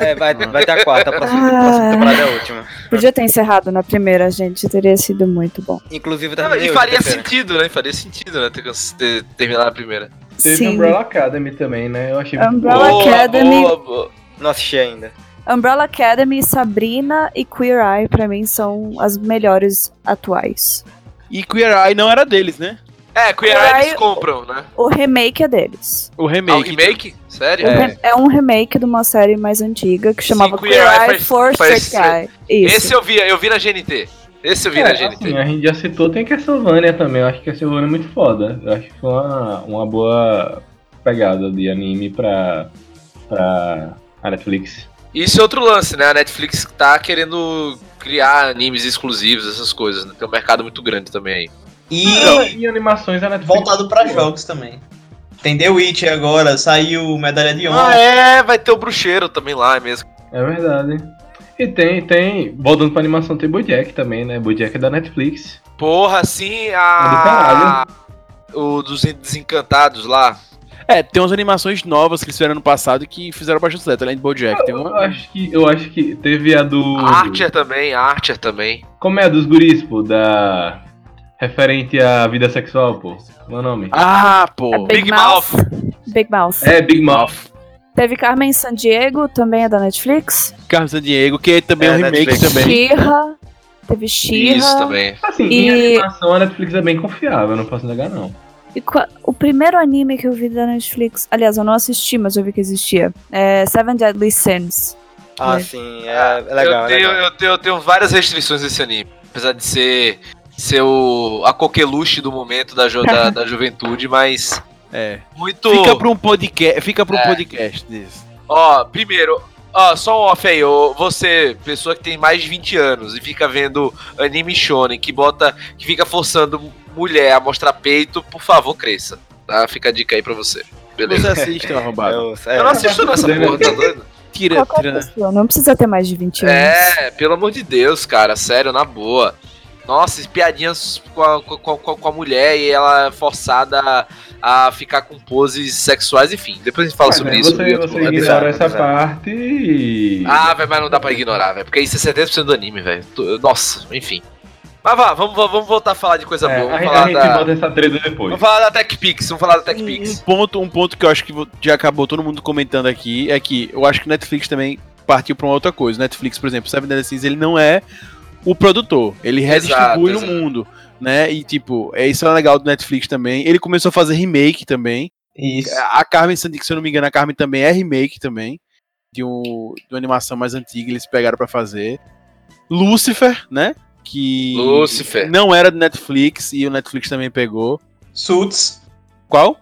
É, é, vai, vai ter a quarta, a próxima, a Ah. próxima temporada é a última. Podia ter encerrado na primeira, gente. Teria sido muito bom. Inclusive, Não, terminei e faria sentido, né? Faria sentido, né? Ter, ter terminado a primeira. Teve Sim. Umbrella Academy também, né? Eu achei muito Umbrella bom. Academy. boa, boa. Não assisti ainda. Umbrella Academy, Sabrina e Queer Eye, pra mim, são as melhores atuais. E Queer Eye não era deles, né? É, Queer Eye eles compram, né? O remake é deles. O Ah, o remake. remake? Sério? O re- É. um remake de uma série mais antiga que chamava Queer Queer, Eye for Straight. Isso. Esse eu vi, eu vi na GNT. Esse eu vi na É, GNT. assim, a gente já citou, tem Castlevania também. Eu acho que Castlevania é muito foda. Eu acho que foi uma, uma boa pegada de anime pra, pra a Netflix. Isso é outro lance, né? A Netflix tá querendo criar animes exclusivos, essas coisas, né? Tem um mercado muito grande também aí. E E animações a Netflix. voltado pra jogos também. Tem The Witcher agora, saiu Medalha de Honra. Ah, é, vai ter o bruxeiro também lá é mesmo. É verdade. E tem, tem. Voltando pra animação, tem Bojack também, né? Bojack é da Netflix. Porra, sim, É do a. caralho. O dos Desencantados lá. É, tem umas animações novas que eles fizeram no passado que fizeram bastante sucesso, além de Bojack. Tem Eu uma... acho que, eu acho que teve a do. Archer também, Archer também. Como é a dos guris, pô? Da. Referente à vida sexual, pô. Meu nome. Ah, pô. É Big, Big Mouth. Big Mouth. É, Big Mouth. Teve Carmen Sandiego, também é da Netflix. Carlos San Diego, que também é É, um remake Netflix. também. Shira. Teve Shira. Isso também. Assim, E- em animação a Netflix é bem confiável, não posso negar, não. E o primeiro anime que eu vi da Netflix, aliás, eu não assisti, mas eu vi que existia, é Seven Deadly Sins. Ah, É. sim, é, é legal. eu, é tenho, legal. eu, tenho, eu tenho várias restrições nesse anime. Apesar de ser, ser o, a coqueluche do momento da, ju- da, da juventude, mas É. muito. Fica pra um podcast. Fica pra um É. podcast desse. Ó, primeiro, ó, só um off aí, ô, você, pessoa que tem mais de 20 anos e fica vendo anime shonen, que bota, que fica forçando mulher a mostrar peito, por favor, cresça. Tá? Fica a dica aí pra você. Você Beleza? assiste, arrombado. Eu, Eu não assisto nessa porra, tá doido? Tira, tira. pessoa, não precisa ter mais de 20 anos. É, pelo amor de Deus, cara, sério, na boa. Nossa, piadinhas com a, com, a- com a mulher e ela é forçada a, a ficar com poses sexuais, enfim. Depois a gente fala Mas, sobre né, isso. Você, você ignora essa parte e. Ah, velho, mas não dá pra ignorar, velho. Porque isso é 70% do anime, velho. Nossa, enfim. Mas vá, vamos, vamos voltar a falar de coisa É, boa. a, Vamos gente- falar, a gente da, bota essa treta depois. vamos falar da TechPix. Vamos falar da Um, TechPix. um ponto, um ponto que eu acho que já acabou todo mundo comentando aqui é que eu acho que o Netflix também partiu pra uma outra coisa. O Netflix, por exemplo, Seven Deadly Sins, ele não é o produtor, ele redistribui exato. no mundo, né? E tipo, é isso é legal do Netflix também. Ele começou a fazer remake também. Isso. A Carmen Sandiego, se eu não me engano, a Carmen também é remake também. De, um, de uma animação mais antiga, eles pegaram pra fazer. Lucifer, né? Que Lucifer. não era do Netflix e o Netflix também pegou. Suits. Qual?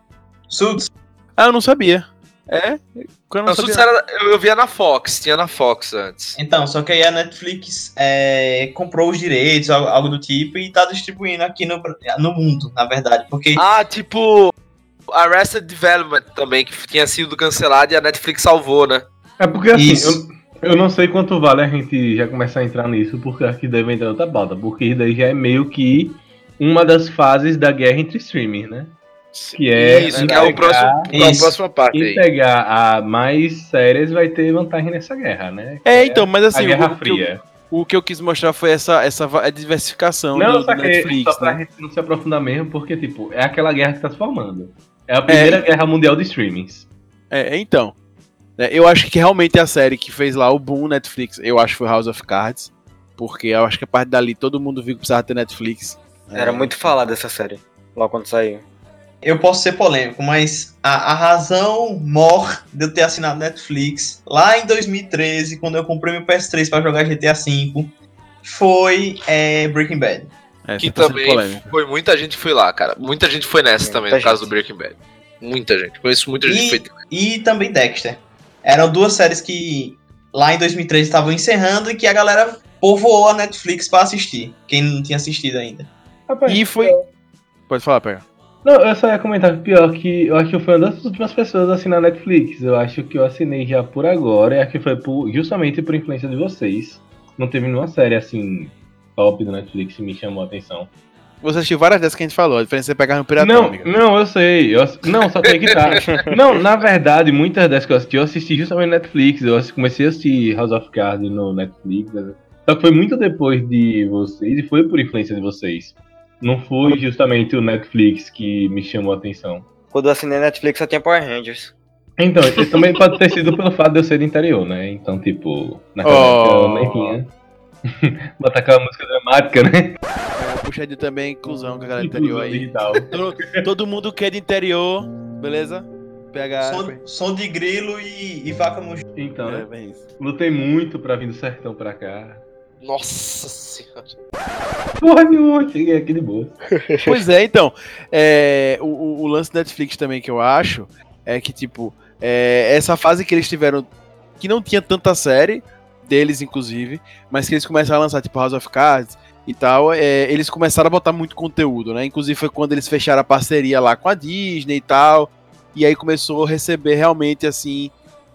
Suits. Ah, eu não sabia. É? Eu não era- eu, eu via na Fox, tinha na Fox antes. Então, só que aí a Netflix é, comprou os direitos, algo, algo do tipo, e tá distribuindo aqui no, no mundo, na verdade. Porque Ah, tipo. Arrested Development também, que tinha sido cancelado e a Netflix salvou, né? É porque assim, eu, eu não sei quanto vale a gente já começar a entrar nisso, porque acho que deve entrar outra pauta, porque isso daí já é meio que uma das fases da guerra entre streaming, né? Que é Isso, que é o entregar- próximo, é a Isso. próxima parte Quem pegar a mais séries vai ter vantagem nessa guerra, né? É, então, mas A assim, Guerra o, que eu, Fria. o que eu quis mostrar foi essa, essa a diversificação Não, do, do só que Netflix, só pra né? gente não se aprofundar mesmo, porque, tipo, é aquela guerra que tá se formando. É a primeira guerra mundial de streamings. É, então. É, eu acho que realmente é a série que fez lá o boom Netflix, eu acho que foi House of Cards. Porque eu acho que a parte dali todo mundo viu que precisava ter Netflix. Era É, muito falada essa série, logo quando saiu. Eu posso ser polêmico, mas a, a razão mor de eu ter assinado Netflix lá em 2013, quando eu comprei meu PS3 pra jogar GTA V, foi é, Breaking Bad. É, Que tá também polêmico. foi muita gente foi lá, cara. Muita gente foi nessa Muita também, no caso gente. do Breaking Bad. Muita gente. Conheço muita gente que foi. E também Dexter. Eram duas séries que lá em 2013 estavam encerrando e que a galera povoou a Netflix pra assistir. Quem não tinha assistido ainda. Rapaz, E foi. Pode falar, pega. Não, eu só ia comentar que pior que eu acho que eu fui uma das últimas pessoas a assinar Netflix. Eu acho que eu assinei já por agora, e acho que foi por, justamente por influência de vocês. Não teve nenhuma série assim top do Netflix que me chamou a atenção. Você assistiu várias dessas que a gente falou, a diferença é pegar no Piratão, não, amigo. não, eu sei. eu não, só tem que tá. não, na verdade, muitas dessas que eu assisti, eu assisti justamente no Netflix. Eu comecei a assistir House of Cards no Netflix. né? Só que foi muito depois de vocês e foi por influência de vocês. Não foi justamente o Netflix que me chamou a atenção. Quando eu assinei Netflix só tinha Power Rangers. Então, isso também pode ter sido pelo fato de eu ser do interior, né? Então, tipo, naquela Oh. época eu nem tinha. Botar aquela música dramática, né? É, puxa de também inclusão com a galera do interior aí. Todo, todo mundo que é de interior, beleza? PH. Som, som de grilo e, e vaca mugida. Então, É, né? Lutei muito pra vir do sertão pra cá. Nossa senhora. Porra nenhuma, cheguei aqui de boa. Pois é, então. é, o, o- o lance da Netflix também que eu acho é que, tipo, é, essa fase que eles tiveram, que não tinha tanta série, deles inclusive, mas que eles começaram a lançar, tipo, House of Cards e tal, é, eles começaram a botar muito conteúdo, né? Inclusive foi quando eles fecharam a parceria lá com a Disney e tal, e aí começou a receber realmente, assim,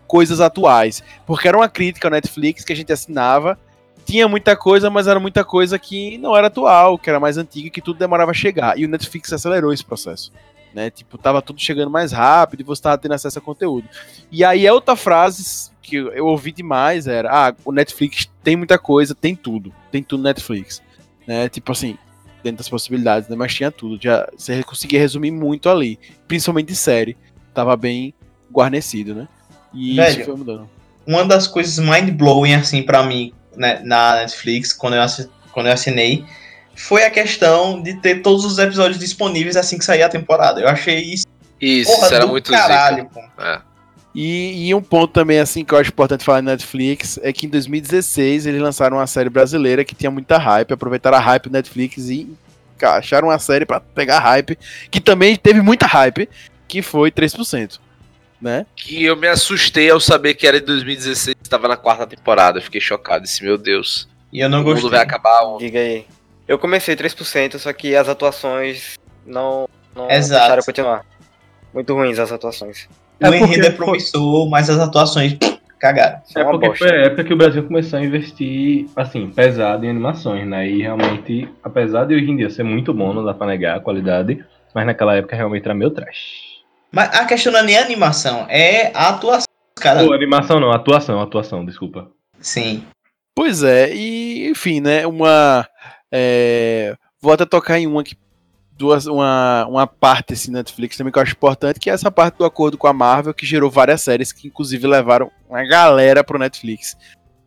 coisas atuais. Porque era uma crítica ao Netflix que a gente assinava, tinha muita coisa, mas era muita coisa que não era atual, que era mais antiga, que tudo demorava a chegar. E o Netflix acelerou esse processo. Né? Tipo, tava tudo chegando mais rápido e você tava tendo acesso a conteúdo. E aí a outra frase que eu ouvi demais era: ah, o Netflix tem muita coisa, tem tudo. Tem tudo no Netflix. Né? Tipo assim, dentro das possibilidades, né? Mas tinha tudo. Já, você conseguia resumir muito ali. Principalmente de série. Tava bem guarnecido, né? E Velho, isso foi mudando. Uma das coisas mind-blowing, assim, pra mim, né, na Netflix, quando eu, quando eu assinei, foi a questão de ter todos os episódios disponíveis assim que sair a temporada. Eu achei isso, Isso, porra, era do muito caralho, pô. É. E, e um ponto também, assim, que eu acho importante falar na Netflix é que em 2016 eles lançaram uma série brasileira que tinha muita hype, aproveitaram a hype do Netflix e acharam uma série pra pegar hype, que também teve muita hype, que foi 3%. Né? Que eu me assustei ao saber que era de 2016 estava na quarta temporada. Eu fiquei chocado. Disse, meu Deus. E eu não o mundo gostei. vai acabar ontem. Diga aí. Eu comecei 3%, só que as atuações não, não Exato. deixaram continuar. Muito ruins as atuações. O É enredo porque é promissor, mas as atuações cagaram. É porque bosta. foi a época que o Brasil começou a investir, assim, pesado em animações, né? E realmente, apesar de hoje em dia ser muito bom, não dá pra negar a qualidade, mas naquela época realmente era meio trash. Mas a questão não é nem a animação, é a atuação. Cara, Pô, animação não, atuação, atuação, desculpa. sim. Pois é, e enfim, né? Uma. é, vou até tocar em uma que. Duas, uma, uma parte assim, Netflix também que eu acho importante, que é essa parte do acordo com a Marvel, que gerou várias séries que inclusive levaram uma galera pro Netflix.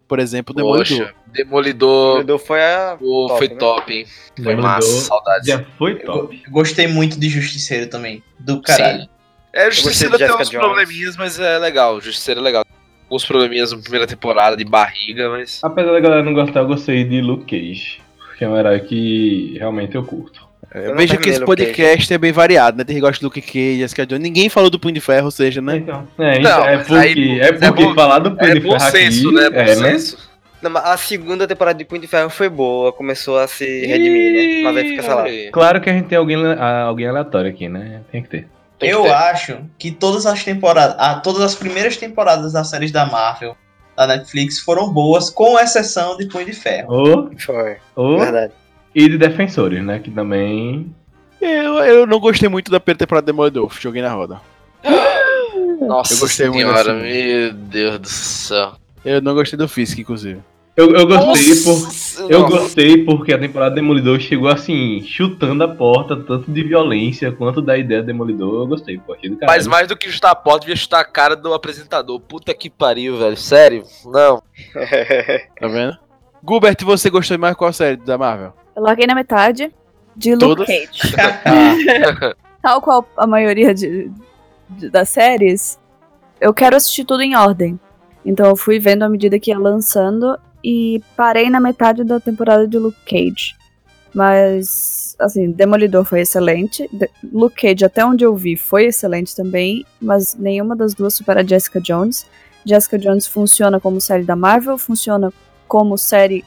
Por exemplo, Demolidor. Poxa, Demolidor Demolidor foi a. top, foi né? top, hein? Foi Demolidor massa, saudades. Já foi Eu, top. eu gostei muito de Justiceiro também. Do caralho. Sim. É, gostei Justiceira tem uns Jones. probleminhas, mas é legal. Justiceira é legal. Alguns probleminhas na primeira temporada de barriga, mas. Apesar da galera não gostar, eu gostei de Luke Cage, porque é um herói que realmente eu curto. É, Eu não veja que esse podcast é bem variado, né? Tem gente que gosta do Luke Cage, Jessica Jones. Ninguém falou do Punho de Ferro, ou seja, né? Então, é, Não, é porque, aí- é porque bom- falar do Punho É de bom Ferro senso, aqui, né? Bom é, né? senso. Não, mas a segunda temporada de Punho de Ferro foi boa, começou a se redimir, né? Mas aí fica, sei lá. Claro que a gente tem alguém, alguém aleatório aqui, né? Tem que ter. Tem eu acho que todas as temporadas, ah, todas as primeiras temporadas das séries da Marvel, da Netflix, foram boas, com exceção de Punho de Ferro. Foi, ou verdade. e de Defensores, né? Que também. Eu, eu não gostei muito da primeira temporada de Demolidor, joguei na roda. Nossa Eu gostei muito senhora, assim. meu Deus do céu. Eu não gostei do Fisk, inclusive. Eu, eu gostei por. Nossa, Eu nossa. gostei porque a temporada Demolidor chegou assim, chutando a porta, tanto de violência quanto da ideia Demolidor. Eu gostei, pô, achei do caralho. Mas mais do que chutar a porta, devia chutar a cara do apresentador. Puta que pariu, velho. Sério? Não. Tá vendo? Gilbert, você gostou mais qual série da Marvel? Eu larguei na metade de Luke Todas? Cage. Ah, Tal qual a maioria de, de- das séries, eu quero assistir tudo em ordem. Então eu fui vendo à medida que ia lançando e parei na metade da temporada de Luke Cage. Mas, assim, Demolidor foi excelente. De- Luke Cage, até onde eu vi, foi excelente também. Mas nenhuma das duas supera Jessica Jones. Jessica Jones funciona como série da Marvel, funciona como série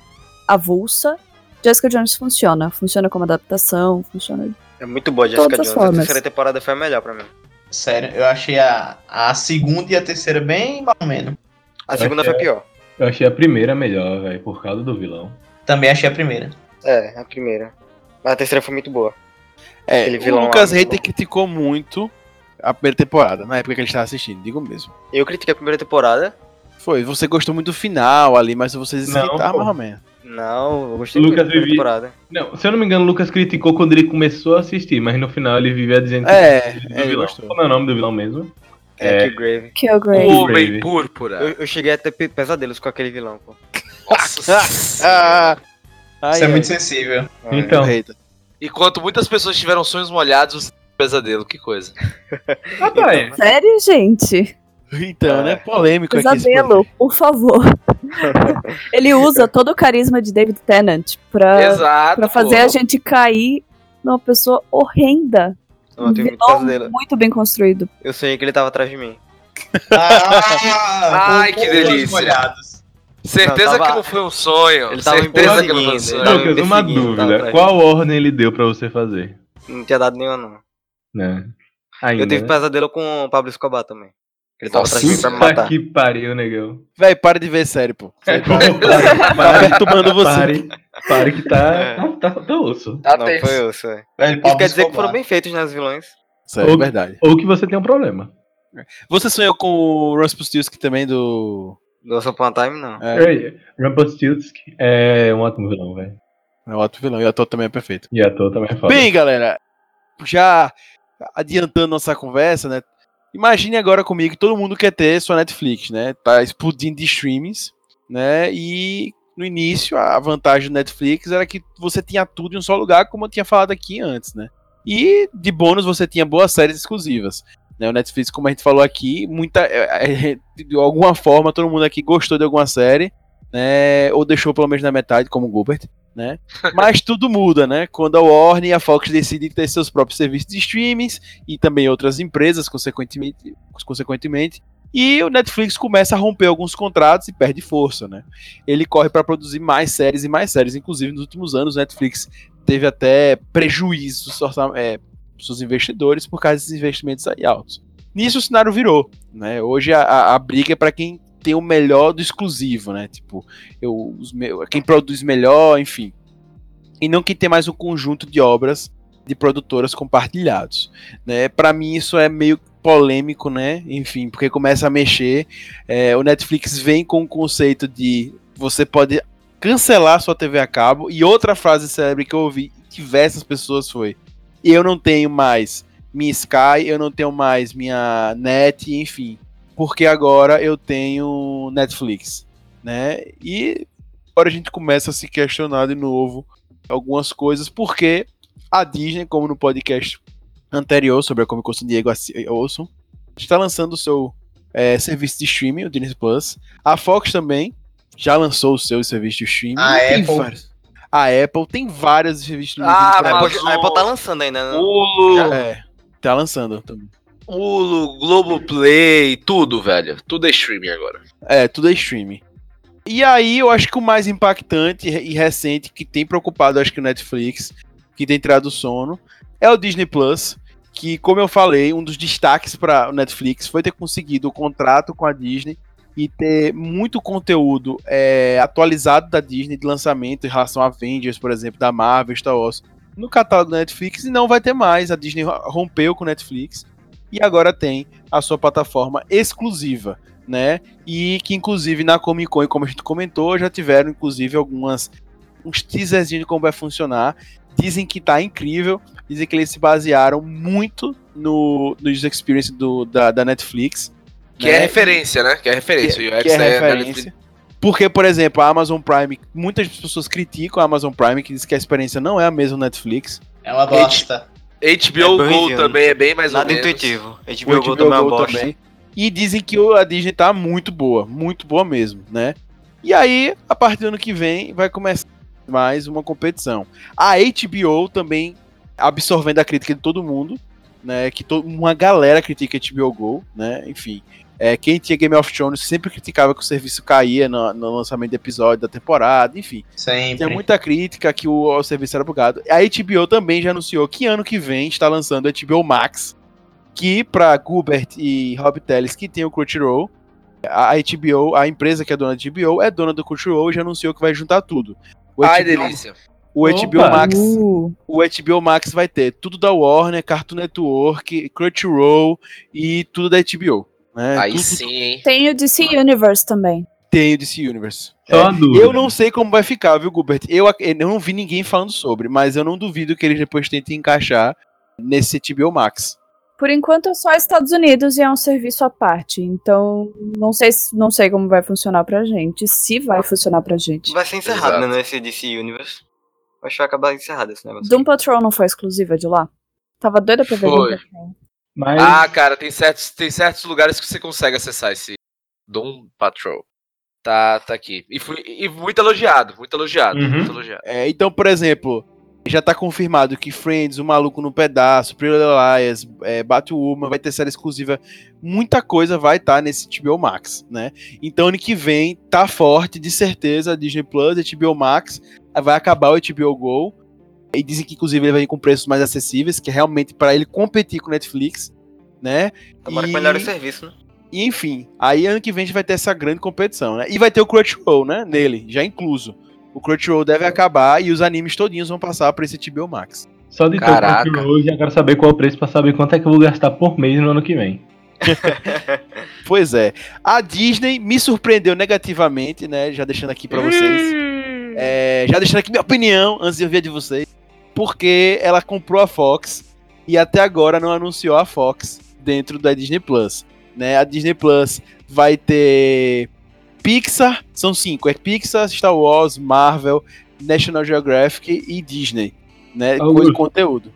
avulsa. Jessica Jones funciona. Funciona como adaptação, funciona É muito boa, Jessica Todas as Jones. A formas. terceira temporada foi a melhor pra mim. Sério, eu achei a, a segunda e a terceira bem mal menos. A segunda foi achei- pior. Eu achei a primeira melhor, velho, por causa do vilão. Também achei a primeira. É, a primeira. Mas a terceira foi muito boa. é, Aquele o vilão Lucas Reiter criticou muito a primeira temporada, na época que ele estava assistindo, digo mesmo. Eu critiquei a primeira temporada. Foi, você gostou muito do final ali, mas vocês Não, irritaram mais ou menos. Não, eu gostei Lucas muito da Vivi- temporada. Não, se eu não me engano, o Lucas criticou quando ele começou a assistir, mas no final ele vivia dizendo que É, é, vilão. gostou. Como é o nome do vilão mesmo? É, É. Killgrave. Killgrave. O. Homem Púrpura. Eu, eu cheguei a ter pe- pesadelos com aquele vilão, pô. Nossa Ah, ai, Isso é ai. muito sensível. Então, Eita. Enquanto muitas pessoas tiveram sonhos molhados, você pesadelo. Que coisa. rapaz, Sério, gente? Então, né? Polêmico aqui. esse Pesadelo, por favor. Ele usa todo o carisma de David Tennant pra, Exato. pra fazer pô. a gente cair numa pessoa horrenda. Não, eu tive muito pesadelo. muito bem construído. Eu sonhei que ele tava atrás de mim. Ah, Ai, que olhos delícia. Certeza Não, tava- que não foi um sonho. Ele tava Certeza que não foi um sonho. tava me Lucas, uma dúvida. Qual ordem ele deu pra você fazer? Não tinha dado nenhuma, não. Né? Ainda, Eu tive né? pesadelo com o Pablo Escobar também. Ele tava Nossa, atrás de mim pra me Puta matar. que pariu, negão. Véi, para de ver sério, pô. Pare, Tá perturbando você. pare, pare que tá, É. tá, tá, tá osso. Tá Não, tenso. foi eu, isso é. Velho, Isso quer dizer que foram bem feitos, né, os vilões. Sério, é Ou- verdade. Ou que você tem um problema. Você sonhou com o Rumpelstiltskin também do... Do Once Upon a Time, não. É, É. Rumpelstiltskin é um ótimo vilão, velho. é outro vilão. E o ator também é perfeito. E ator também é foda. Bem, galera, já adiantando nossa conversa, né? Imagine agora comigo que todo mundo quer ter sua Netflix, né? Tá explodindo de streamings, né? E no início a vantagem do Netflix era que você tinha tudo em um só lugar, como eu tinha falado aqui antes, né? E de bônus você tinha boas séries exclusivas. Né? O Netflix, como a gente falou aqui, muita, é, é, de alguma forma todo mundo aqui gostou de alguma série, né? Ou deixou pelo menos na metade, como o Gilbert. Né? Mas tudo muda, né? Quando a Warner e a Fox decidem ter seus próprios serviços de streamings e também outras empresas, consequentemente, consequentemente. E o Netflix começa a romper alguns contratos e perde força, né? Ele corre para produzir mais séries e mais séries. Inclusive, nos últimos anos, o Netflix teve até prejuízos é, seus investidores por causa desses investimentos aí altos. Nisso o cenário virou, né? Hoje a, a, a briga é para quem tem o melhor do exclusivo, né? Tipo, eu, os meu, quem produz melhor, enfim. E não quem tem mais um conjunto de obras de produtoras compartilhados, né? Para mim isso é meio polêmico, né? Enfim, porque começa a mexer. É, o Netflix vem com o conceito de você pode cancelar sua TV a cabo. E outra frase célebre que eu ouvi diversas pessoas foi: eu não tenho mais minha Sky, eu não tenho mais minha net, enfim, porque agora eu tenho Netflix, né? E agora a gente começa a se questionar de novo algumas coisas, porque a Disney, como no podcast anterior sobre a Comic Con San Diego Olson, está lançando o seu é, serviço de streaming, o Disney Plus. A Fox também já lançou o seu serviço de streaming. A Tem Apple. vários. A Apple tem vários serviços de Ah, streaming. A pra- Apple, a Apple tá lançando ainda, né? Hulu, É, tá lançando também. Hulu, Globoplay, tudo, velho. Tudo é streaming agora. É, tudo é streaming. E aí, eu acho que o mais impactante e recente que tem preocupado, acho que o Netflix, que tem tirado o sono, é o Disney Plus, que, como eu falei, um dos destaques para o Netflix foi ter conseguido o contrato com a Disney e ter muito conteúdo é, atualizado da Disney de lançamento em relação a Avengers, por exemplo, da Marvel, Star Wars, no catálogo da Netflix, e não vai ter mais. A Disney rompeu com o Netflix e agora tem a sua plataforma exclusiva né? E que inclusive na Comic Con, como a gente comentou, já tiveram inclusive algumas uns teaserzinhos de como vai funcionar. Dizem que tá incrível, dizem que eles se basearam muito no, no user experience do, da, da Netflix. Que né? é referência, né? Que é referência. Que, o UX que é da referência. Porque, por exemplo, a Amazon Prime, muitas pessoas criticam a Amazon Prime, que diz que a experiência não é a mesma Netflix. É uma bosta. HBO É Go também é bem mais Nada ou menos. intuitivo. O HBO Go HBO também é uma bosta. também. E dizem que o- a Disney tá muito boa, muito boa mesmo, né? E aí, a partir do ano que vem, vai começar mais uma competição. A HBO também absorvendo a crítica de todo mundo, né? Que to- uma galera critica a HBO Go, né? Enfim. É, quem tinha Game of Thrones sempre criticava que o serviço caía no, no lançamento do episódio da temporada, enfim. Sempre. Tinha muita crítica que o, o serviço era bugado. A HBO também já anunciou que ano que vem está lançando a HBO Max, que para Gilbert e Rob Telles, que tem o Crunchyroll, a HBO, a empresa que é dona da HBO, é dona do Crunchyroll e já anunciou que vai juntar tudo. O Ai, HBO delícia. O Opa! HBO Max, Uh, o HBO Max vai ter tudo da Warner, Cartoon Network, Crunchyroll e tudo da HBO. Né? Aí tudo, sim, hein? tem o DC Universe também. tem o DC Universe. Dúvida. Eu não sei como vai ficar, viu, Gilbert? Eu, eu não vi ninguém falando sobre, mas eu não duvido que eles depois tentem encaixar nesse HBO Max. Por enquanto é só Estados Unidos e é um serviço à parte. Então, não sei, se- não sei como vai funcionar pra gente. Se vai funcionar pra gente. Vai ser encerrado, Exato. né, nesse DC Universe. Acho que vai acabar encerrado esse negócio. Doom Patrol não foi exclusiva de lá? Tava doida pra ver Doom Foi. Patrol. Mas Ah, cara, tem certos, tem certos lugares que você consegue acessar esse Doom Patrol. Tá, tá aqui. E, fui, e muito elogiado, muito elogiado, Uhum. muito elogiado. É, então, por exemplo, já tá confirmado que Friends, O Maluco no Pedaço, Pretty Little Liars, é, Batwoman, vai ter série exclusiva. Muita coisa vai estar nesse HBO Max, né? Então, ano que vem, tá forte, de certeza, Disney Plus, HBO Max, vai acabar o HBO Go. E dizem que, inclusive, ele vai vir com preços mais acessíveis, que é realmente para ele competir com o Netflix, né? Que E- melhore o serviço, né? E enfim, aí ano que vem a gente vai ter essa grande competição, né? E vai ter o Crunchyroll, né? Nele, já incluso. O Crunchyroll deve acabar e os animes todinhos vão passar para esse HBO Max. só de ter Caraca. o Crunchyroll, já quero saber qual é o preço pra saber quanto é que eu vou gastar por mês no ano que vem. Pois é. A Disney me surpreendeu negativamente, né? Já deixando aqui para vocês. É, já deixando aqui minha opinião antes de eu ver a de vocês. Porque ela comprou a Fox e até agora não anunciou a Fox dentro da Disney Plus. Né? A Disney Plus vai ter Pixar, são cinco: é Pixar, Star Wars, Marvel, National Geographic e Disney. Né? Coisa de conteúdo.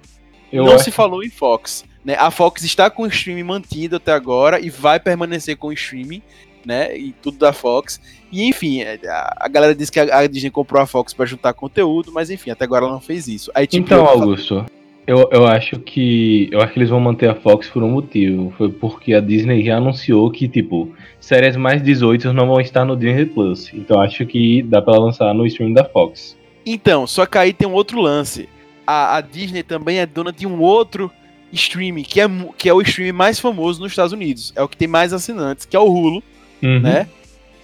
Não acho se falou em Fox. Né? A Fox está com o streaming mantido até agora e vai permanecer com o streaming, né? E tudo da Fox. E enfim, é, a, galera disse que a, Disney comprou a Fox para juntar conteúdo, mas enfim, até agora ela não fez isso. Aí, tipo, Então, Augusto, eu, eu acho que. Eu acho que eles vão manter a Fox por um motivo. Foi porque a Disney já anunciou que, tipo, séries mais 18 não vão estar no Disney Plus. Então acho que dá pra lançar no stream da Fox. Então, só que aí tem um outro lance. A, a Disney também é dona de um outro streaming, que é, que é o streaming mais famoso nos Estados Unidos. É o que tem mais assinantes, que é o Hulu. Uhum. né?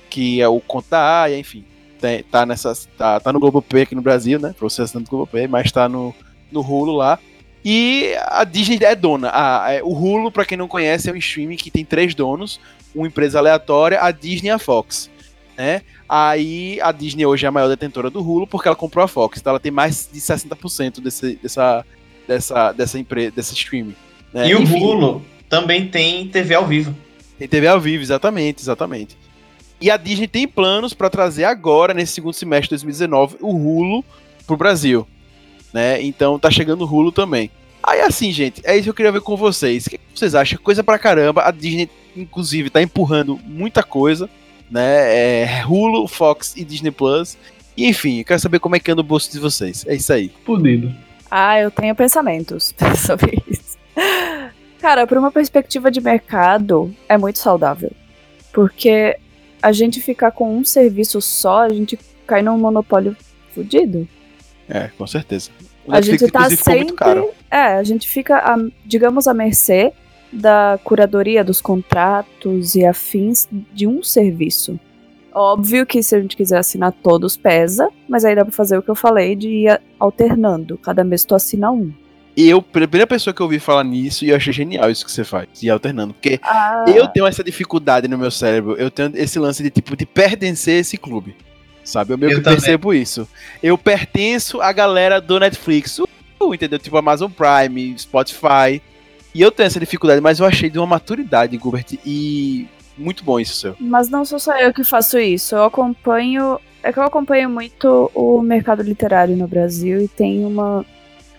Que é o Conta Aya, enfim. Tem, tá, nessa, tá, tá no Globoplay aqui no Brasil, né? Pra você assinar no Globoplay, mas tá no, no Hulu lá. E a Disney é dona. A, é- o Hulu, pra quem não conhece, é um streaming que tem três donos, uma empresa aleatória, a Disney e a Fox. Né? Aí a Disney hoje é a maior detentora do Hulu porque ela comprou a Fox. Então ela tem mais de 60% desse, dessa, dessa, dessa empresa, desse streaming. né? E o Enfim. Hulu também tem TV ao vivo. Tem TV ao vivo, exatamente, exatamente. E a Disney tem planos para trazer agora, nesse segundo semestre de 2019, o Hulu pro Brasil. Né? Então tá chegando o Hulu também. Aí assim, gente, é isso que eu queria ver com vocês. O que vocês acham? Coisa pra caramba. A Disney, inclusive, tá empurrando muita coisa. Né? É Hulu, Fox e Disney Plus. E enfim, eu quero saber como é que anda o bolso de vocês. É isso aí. Fudido. Ah, eu tenho pensamentos sobre isso. Cara, por uma perspectiva de mercado, é muito saudável. Porque a gente ficar com um serviço só, a gente cai num monopólio fudido. É, com certeza. O A gente tá muito sempre. É, a gente fica, a- digamos, à mercê da curadoria dos contratos e afins de um serviço. Óbvio que se a gente quiser assinar todos, pesa, mas aí dá pra fazer o que eu falei de ir alternando. Cada mês tu assina um. E eu, a primeira pessoa que eu ouvi falar nisso, e eu achei genial isso que você faz, de ir alternando. Porque Ah, eu tenho essa dificuldade no meu cérebro, eu tenho esse lance de tipo de pertencer a esse clube. Sabe? Eu meio Eu que também. percebo isso. Eu pertenço à galera do Netflix, uh, entendeu? Tipo Amazon Prime, Spotify. E eu tenho essa dificuldade, mas eu achei de uma maturidade, Gilbert, e muito bom isso seu. Mas não sou só eu que faço isso. Eu acompanho. É que eu acompanho muito o mercado literário no Brasil e tem uma,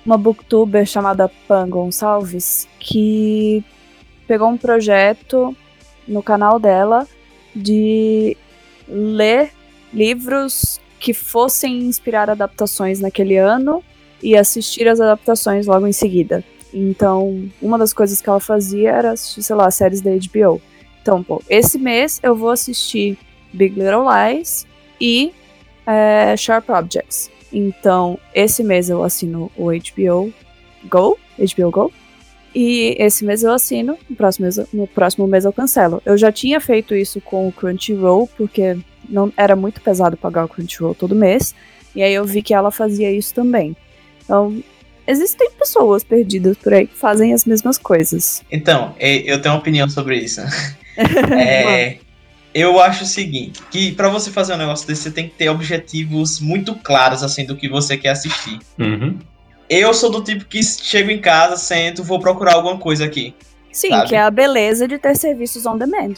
uma booktuber chamada Pan Gonçalves que pegou um projeto no canal dela de ler livros que fossem inspirar adaptações naquele ano e assistir as adaptações logo em seguida. Então, uma das coisas que ela fazia era assistir, sei lá, séries da HBO. Então, pô, esse mês eu vou assistir Big Little Lies e é, Sharp Objects. Então, esse mês eu assino o HBO Go, HBO Go. E esse mês eu assino, no próximo mês, no próximo mês eu cancelo. Eu já tinha feito isso com o Crunchyroll, porque não era muito pesado pagar o Crunchyroll todo mês. E aí eu vi que ela fazia isso também. Então, existem pessoas perdidas por aí que fazem as mesmas coisas. Então, é, eu tenho uma opinião sobre isso. É, Eu acho o seguinte, que pra você fazer um negócio desse, você tem que ter objetivos muito claros, assim, do que você quer assistir. Uhum. Eu sou do tipo que chego em casa, sento, vou procurar alguma coisa aqui. Sim, Sabe? que é a beleza de ter serviços on demand.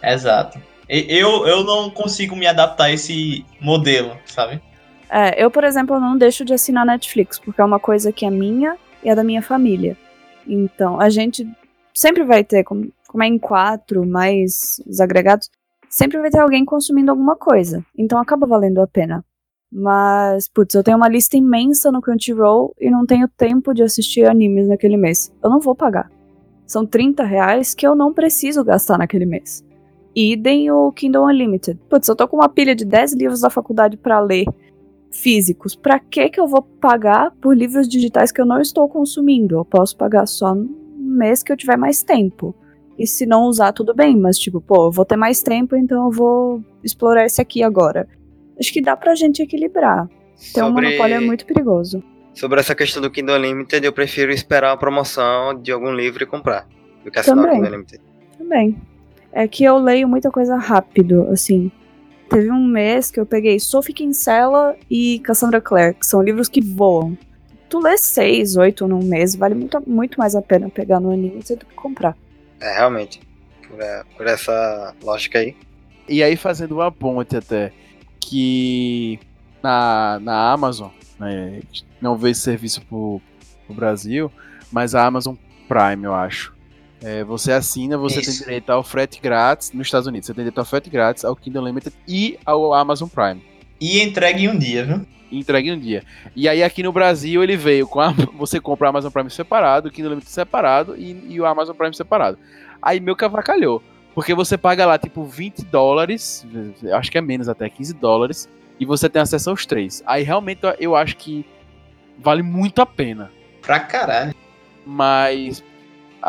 Exato. Eu, eu não consigo me adaptar a esse modelo, sabe? É, eu, por exemplo, não deixo de assinar Netflix, porque é uma coisa que é minha e é da minha família. Então, a gente sempre vai ter, como, como é em quatro, mais os agregados, sempre vai ter alguém consumindo alguma coisa. Então acaba valendo a pena. Mas, putz, eu tenho uma lista imensa no Crunchyroll e não tenho tempo de assistir animes naquele mês. Eu não vou pagar. São 30 reais que eu não preciso gastar naquele mês. Idem o Kindle Unlimited. Putz, eu tô com uma pilha de 10 livros da faculdade pra ler físicos. Pra que que eu vou pagar por livros digitais que eu não estou consumindo? Eu posso pagar só no mês que eu tiver mais tempo. E se não usar, tudo bem, mas tipo, pô, eu vou ter mais tempo, então eu vou explorar esse aqui agora. Acho que dá pra gente equilibrar. Ter um monopólio é muito perigoso. Sobre essa questão do Kindle Unlimited, eu prefiro esperar a promoção de algum livro e comprar. Do que assinar o Também. Kindle Unlimited. Também. É que eu leio muita coisa rápido, assim. Teve um mês que eu peguei Sophie Kinsella e Cassandra Clare, que são livros que voam. Tu lê seis, oito num mês, vale muito, muito mais a pena pegar no Unlimited do que comprar. É, realmente. Por, é, por essa lógica aí. E aí fazendo uma ponte até que na, na Amazon, né, não veio esse serviço pro, pro Brasil, mas a Amazon Prime, eu acho. É, você assina, você Isso. tem direito ao frete grátis nos Estados Unidos. Você tem direito ao frete grátis, ao Kindle Unlimited e ao Amazon Prime. E entregue em um dia, viu? E entregue em um dia. E aí aqui no Brasil ele veio com a, você compra o Amazon Prime separado, o Kindle Unlimited separado e, e o Amazon Prime separado. Aí meu cavacalhou. Porque você paga lá, tipo, 20 dólares, acho que é menos até, 15 dólares, e você tem acesso aos três. Aí realmente eu acho que vale muito a pena. Pra caralho. Mas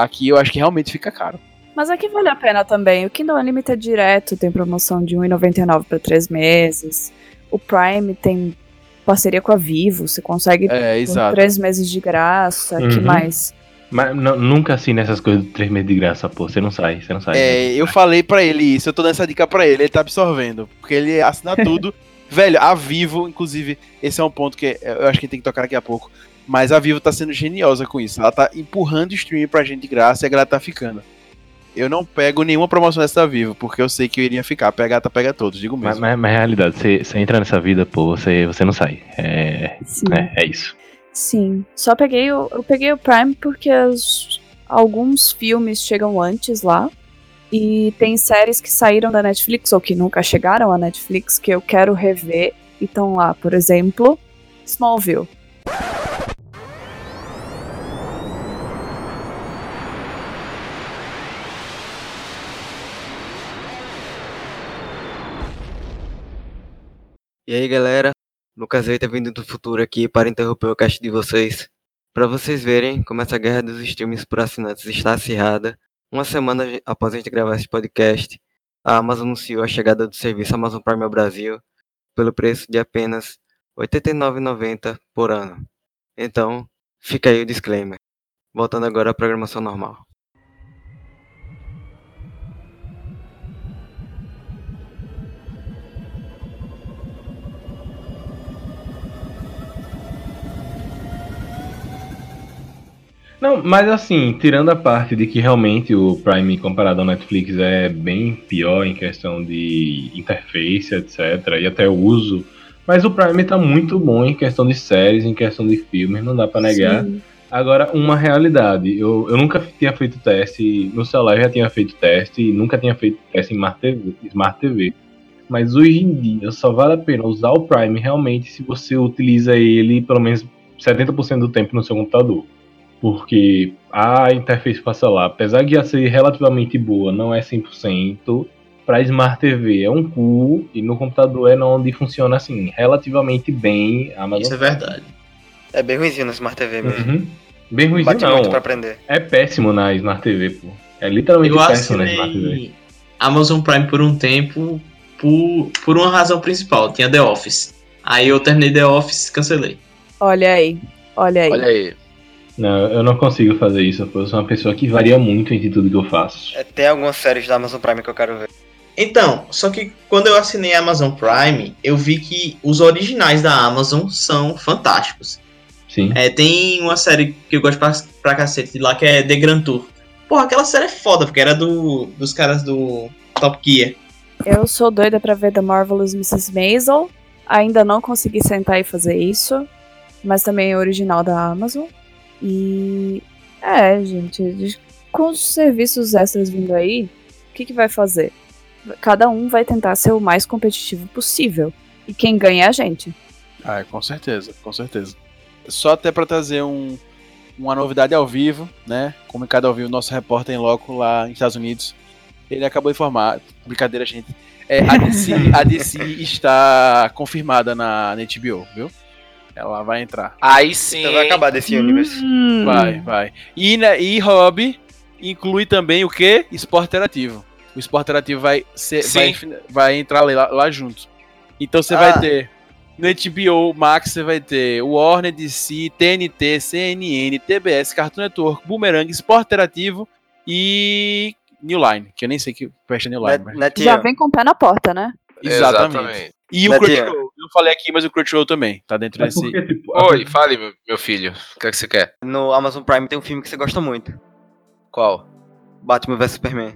aqui eu acho que realmente fica caro. Mas aqui vale a pena também. O Kindle Unlimited direto tem promoção de R$1,99 para três meses. O Prime tem parceria com a Vivo, você consegue É, três meses de graça. que Uhum. mais? Mas não- nunca assina essas coisas de três meses de graça, pô. Você não sai, você não sai. É, eu falei pra ele isso, eu tô dando essa dica pra ele, ele tá absorvendo. Porque ele assina tudo. Velho, a Vivo, inclusive, esse é um ponto que eu acho que tem que tocar daqui a pouco. Mas a Vivo tá sendo geniosa com isso. Ela tá empurrando o streaming pra gente de graça e a galera tá ficando. Eu não pego nenhuma promoção dessa da Vivo, porque eu sei que eu iria ficar. Pega, tá, pega todos, digo Mas, mesmo. mas, mas realidade, você, você entra nessa vida, pô, você, você não sai. É, é, é isso. Sim. Só peguei o, eu peguei o Prime porque os- alguns filmes chegam antes lá. E tem séries que saíram da Netflix ou que nunca chegaram à Netflix que eu quero rever e estão lá. Por exemplo, Smallville. E aí, galera? Lucas Eita vindo do futuro aqui para interromper o cast de vocês. Para vocês verem como essa guerra dos streams por assinantes está acirrada, uma semana após a gente gravar esse podcast, a Amazon anunciou a chegada do serviço Amazon Prime ao Brasil pelo preço de apenas R$ 89,90 por ano. Então, fica aí o disclaimer. Voltando agora à programação normal. Não, mas assim, tirando a parte de que realmente o Prime comparado ao Netflix é bem pior em questão de interface, etc, e até uso, mas o Prime tá muito bom em questão de séries, em questão de filmes, não dá pra negar. Sim. Agora, uma realidade, eu, eu nunca tinha feito teste, no celular eu já tinha feito teste, e nunca tinha feito teste em Smart TV, Smart TV. Mas hoje em dia só vale a pena usar o Prime realmente se você utiliza ele pelo menos 70% do tempo no seu computador. Porque a interface para celular, apesar de já ser relativamente boa, não é 100%. Para Smart TV é um cu e no computador é onde funciona assim, relativamente bem. A Amazon Isso é verdade. É bem ruimzinho no Smart TV mesmo. Uhum. Bem ruimzinho Bate não. muito pra aprender. É péssimo na Smart TV, pô. É literalmente Eu péssimo na Smart TV. Amazon Prime por um tempo por, por uma razão principal. Tinha The Office. Aí eu terminei The Office e cancelei. Olha aí. Olha aí. Olha aí. Não, eu não consigo fazer isso. Eu sou uma pessoa que varia muito entre tudo que eu faço. É, tem algumas séries da Amazon Prime que eu quero ver. Então, só que quando eu assinei a Amazon Prime, eu vi que os originais da Amazon são fantásticos. Sim. É, tem uma série que eu gosto pra, pra cacete lá, que é The Grand Tour. Porra, aquela série é foda, porque era do, dos caras do Top Gear. Eu sou doida pra ver The Marvelous Mrs. Maisel. Ainda não consegui sentar e fazer isso. Mas também é original da Amazon. E. É, gente. Com os serviços extras vindo aí, o que, que vai fazer? Cada um vai tentar ser o mais competitivo possível. E quem ganha é a gente. Ah, com certeza, com certeza. Só até pra trazer um, uma novidade ao vivo, né? Comunicado ao vivo, nosso repórter em loco lá nos Estados Unidos. Ele acabou de informar. Brincadeira, gente. É, a, DC, a DC está confirmada na, na HBO, viu? Ela vai entrar. Aí sim. Então vai acabar desse universo. Hum. Vai, vai. E, né, e Hobby inclui também o quê? Esporte interativo. O esporte interativo vai, ser, vai, vai entrar lá, lá junto. Então você Ah. vai ter no HBO Max você vai ter o Warner DC, TNT, CNN, TBS, Cartoon Network, Boomerang, Esporte Interativo e New Line, que eu nem sei que fecha New Line. Net, mas- Já vem com o pé na porta, né? Exatamente. E o. Crunchyroll, eu não falei aqui, mas o Crunchyroll também tá dentro É desse. porque, tipo, Oi, fale, meu, filho. O que é que você quer? no Amazon Prime tem um filme que você gosta muito. Qual? Batman vs Superman.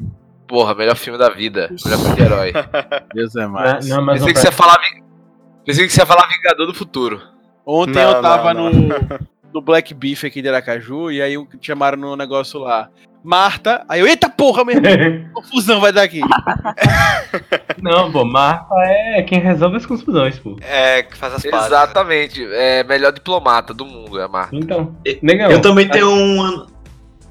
Porra, melhor filme da vida. Melhor filme de herói. Deus é na, mais. Pensei que, você ia falar, Pensei que você ia falar Vingador do Futuro. Ontem Não, eu tava não, no, no Black Beef aqui de Aracaju e aí o- chamaram no negócio lá. Marta, aí eu, eita porra, meu irmão, confusão vai dar aqui. Não, pô, Marta é quem resolve as confusões, pô. É, que faz as pazes. Exatamente. É melhor diplomata do mundo, é a Marta. Então, Eu- negão. eu também tenho um.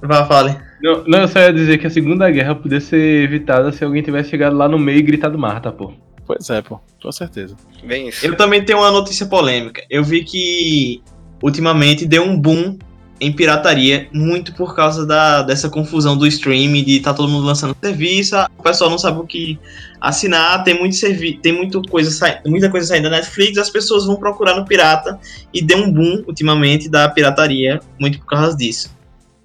Vai, fale. Não, não, eu só ia dizer que a Segunda Guerra podia ser evitada se alguém tivesse chegado lá no meio e gritado Marta, pô. Pois é, pô, com certeza. Bem isso. Eu também tenho uma notícia polêmica. Eu vi que ultimamente deu um boom em pirataria, muito por causa da, dessa confusão do streaming, de tá todo mundo lançando serviço, o pessoal não sabe o que assinar, tem muito servi tem muito coisa sa- muita coisa saindo da Netflix, as pessoas vão procurar no pirata e deu um boom ultimamente da pirataria, muito por causa disso.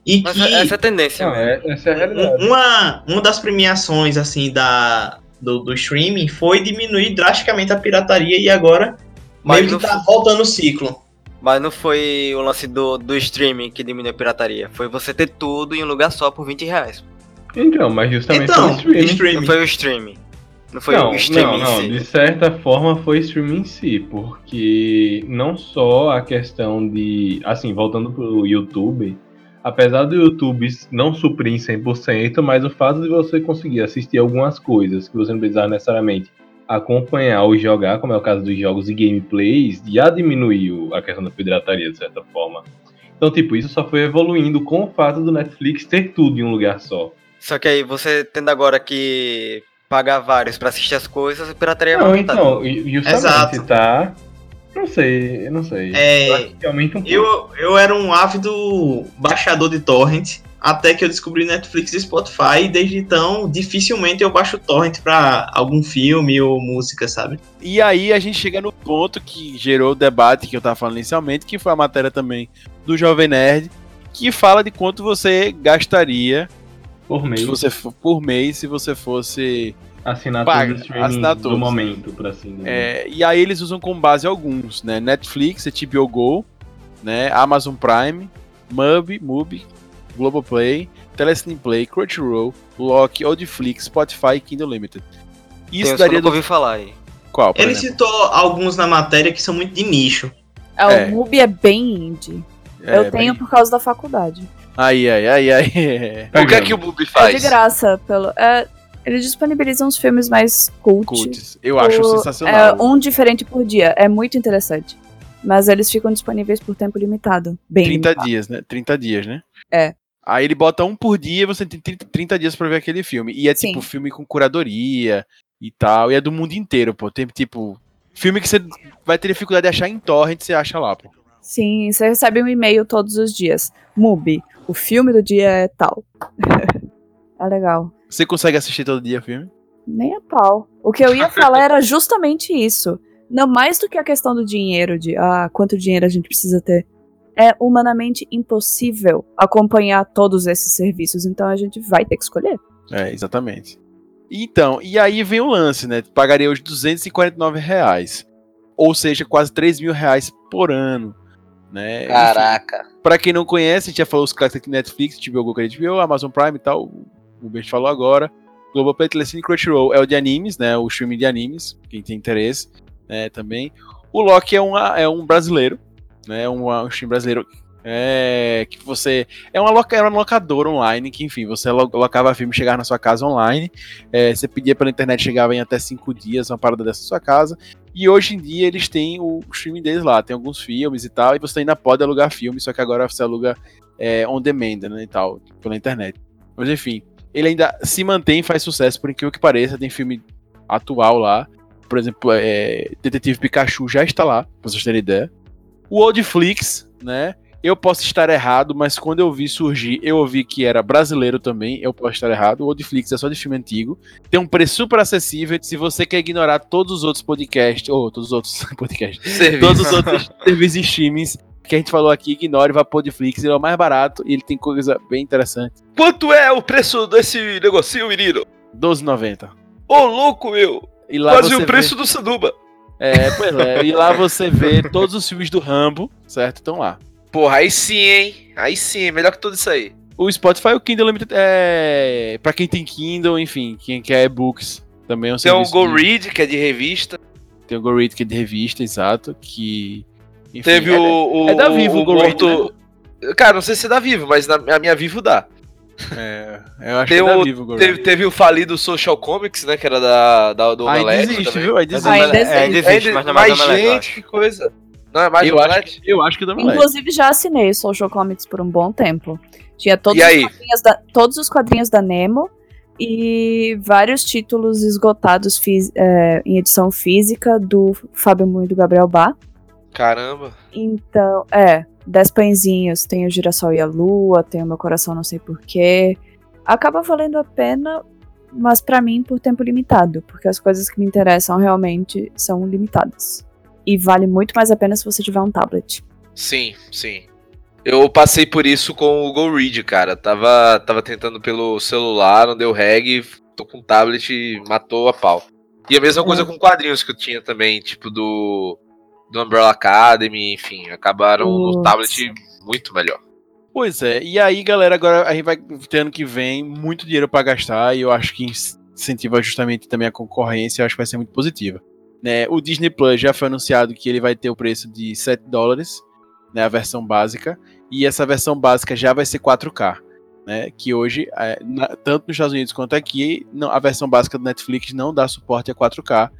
E Mas que essa é a tendência, Não, é, essa é a realidade. um- uma, uma das premiações assim da do, do streaming foi diminuir drasticamente a pirataria e agora Mas meio que tá voltando o ciclo. Mas não foi o lance do, do streaming que diminuiu a pirataria. Foi você ter tudo em um lugar só por 20 reais. Então, mas justamente Então, foi o streaming. streaming. Não foi o streaming. Não foi não, o streaming não, não, em si. de certa forma foi streaming em si, porque não só a questão de, assim, voltando pro YouTube, apesar do YouTube não suprir em 100%, mas o fato de você conseguir assistir algumas coisas que você não precisava necessariamente acompanhar ou jogar, como é o caso dos jogos e gameplays, já diminuiu a questão da pirataria, de certa forma. Então, tipo, isso só foi evoluindo com o fato do Netflix ter tudo em um lugar só. Só que aí você tendo agora que pagar vários pra assistir as coisas, a pirataria vai Não, aumentar. então, e- justamente, Exato. tá? Não sei, eu não sei. É, Eu um. Eu, eu era um ávido baixador de torrent, até que eu descobri Netflix e Spotify, e desde então, dificilmente eu baixo torrent pra algum filme ou música, sabe? E aí a gente chega no ponto que gerou o debate que eu tava falando inicialmente, que foi a matéria também do Jovem Nerd, que fala de quanto você gastaria por mês. se você for- por mês se você fosse. assinar paga, todos os streaming assinar do todos. momento, por assim dizer. é, e aí eles usam como base alguns, né? Netflix, HBO Go, né? Amazon Prime, Mubi, Mubi, Globoplay, Telecine Play, Crunchyroll, Loki, Audiflix, Spotify e Kindle Limited. Tem Isso uns que eu daria nunca do ouvi falar aí. qual, por Ele exemplo? citou alguns na matéria que são muito de nicho. É, É. O MUBI é bem indie. É, eu tenho por causa da faculdade. Aí, aí, aí, aí. O que é que o Bubi É faz? de graça. Pelo, é, eles disponibilizam os filmes mais cult. Cults. Eu acho por- sensacional. É, um diferente por dia. É muito interessante. Mas eles ficam disponíveis por tempo limitado. Bem 30 limitado. dias, né? 30 dias, né? É. Aí ele bota um por dia e você tem 30, 30 dias pra ver aquele filme. E é Sim. tipo filme com curadoria e tal. E é do mundo inteiro, pô. Tem tipo. Filme que você vai ter dificuldade de achar em torrent, você acha lá, pô. Sim, você recebe um e-mail todos os dias. MUBI, o filme do dia é tal. é legal. Você consegue assistir todo dia filme? Nem a pau. O que eu ia falar era justamente isso. Não mais do que a questão do dinheiro, de ah, quanto dinheiro a gente precisa ter. É humanamente impossível acompanhar todos esses serviços, então a gente vai ter que escolher. É, exatamente. Então, e aí vem o lance, né? Pagaria hoje 249 reais. Ou seja, quase 3 mil reais por ano. Né? Caraca. Pra quem não conhece, a gente já falou os clássicos aqui Netflix, HBO, Google, HBO, Amazon Prime e tal. O Bert falou agora. Globoplay, Telecine e Crunchyroll é o de animes, né? O streaming de animes, quem tem interesse, né? Também. O Loki é, uma, é um brasileiro, né? Um, um stream brasileiro é, que você é uma, loca, era uma locadora online que, enfim, você lo- locava filme, chegava na sua casa online, é, você pedia pela internet, chegava em até cinco dias, uma parada dessa sua casa. E hoje em dia eles têm o streaming deles lá, tem alguns filmes e tal, e você ainda pode alugar filme, só que agora você aluga é, on demand, né, e tal, pela internet. Mas enfim, ele ainda se mantém e faz sucesso, por incrível que pareça, tem filme atual lá. Por exemplo, é, Detetive Pikachu já está lá, pra vocês terem ideia. O Oldflix, né? Eu posso estar errado, mas quando eu vi surgir, eu ouvi que era brasileiro também. Eu posso estar errado. O Oldflix é só de filme antigo. Tem um preço super acessível. Se você quer ignorar todos os outros podcasts, ou todos os outros podcasts, Serviço. todos os outros serviços de streamings que a gente falou aqui, ignore, vá pro Podflix. Ele é o mais barato e ele tem coisa bem interessante. Quanto é o preço desse negocinho, menino? R$12,90. Ô, louco, meu. E lá Quase o vê- preço do Sanduba. É, pois é. E lá você vê todos os filmes do Rambo, certo? Estão lá. Porra, aí sim, hein? Aí sim, melhor que tudo isso aí. O Spotify, o Kindle Limited é. Pra quem tem Kindle, enfim, quem quer e-books, também é um Tem o serviço. Go de- Read, que é de revista. Tem o Go Read, que é de revista, exato. Que. enfim, Teve é- o, o. é da Vivo o Go Read, Morto... Cara, não sei se é da Vivo, mas na, a minha Vivo dá. É, eu acho Tem que é da o- Vivo Teve, teve o falido Social Comics, né? Que era da, da, do Ainda Omelete existe, também. viu? Ainda existe. Ainda É, ainda existe. existe, mas não é mais mais Omelete, gente, acho. que coisa. Não é mais eu, do acho Omelete? que, eu acho que é da Omelete. Inclusive, já assinei o Social Comics por um bom tempo. Tinha todos, E os aí? quadrinhos da, todos os quadrinhos da Nemo e vários títulos esgotados fis- é, em edição física do Fábio Mu e do Gabriel Bá. Caramba. Então, é, Dez Pãezinhos, tem o Girassol e a Lua, tem o Meu Coração Não Sei Porquê. Acaba valendo a pena, mas pra mim por tempo limitado, porque as coisas que me interessam realmente são limitadas. E vale muito mais a pena se você tiver um tablet. Sim, sim. Eu passei por isso com o Go Read, cara. Tava, tava tentando pelo celular, não deu reg, tô com tablet e matou a pau. E a mesma coisa com quadrinhos que eu tinha também, tipo do, do Umbrella Academy, enfim, acabaram no Putz. tablet muito melhor. Pois é, e aí, galera, agora a gente vai ter ano que vem muito dinheiro pra gastar e eu acho que incentiva justamente também a concorrência, eu acho que vai ser muito positiva. Né, o Disney Plus já foi anunciado que ele vai ter o preço de 7 dólares, né, a versão básica, e essa versão básica já vai ser 4K, né, que hoje, é, na- tanto nos Estados Unidos quanto aqui, não- a versão básica do Netflix não dá suporte a 4K,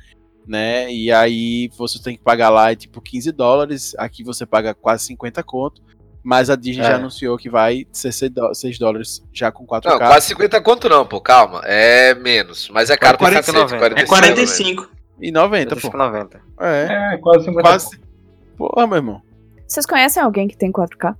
né, e aí você tem que pagar lá, é tipo 15 dólares, aqui você paga quase 50 conto, mas a Disney É. já anunciou que vai ser 6 dó- 6 dólares já com 4K. Não, quase 50 conto não, pô, calma. É menos, mas é caro pra 40, cacete, 90. É 45. E 90, pô. 90. É, É, quase 50 quase. Porra, meu irmão. Vocês conhecem alguém que tem 4K?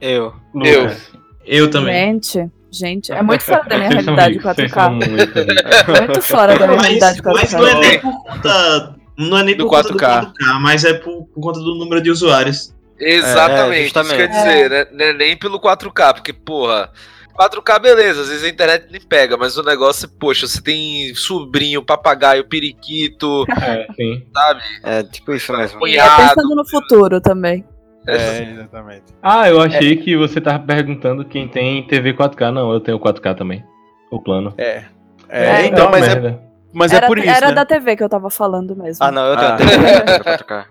Eu. Lucas. Eu também. Gente, gente, é muito fora da minha Vocês são realidade ricos, vocês são 4K. muito ricos. Muito fora da minha Mas, realidade mas 4K. não é nem por conta. Não é nem Do por conta do 4K. 4K, mas é por, por conta do número de usuários. Exatamente, É, isso quer dizer, né? Não é nem pelo 4K, porque, porra, 4K beleza, às vezes a internet nem pega, mas o negócio é, poxa, você tem sobrinho, papagaio, periquito, É, sim. sabe? É tipo isso mesmo. E é Cunhado. pensando no futuro também. É, exatamente. Ah, eu achei que você tava perguntando quem tem TV 4K. Não, eu tenho 4K também. O plano. É. É, É, então, uma mas é, merda. mas é era por isso. era né? da TV que eu tava falando mesmo. Ah, não, eu tenho Ah. TV, tenho 4K.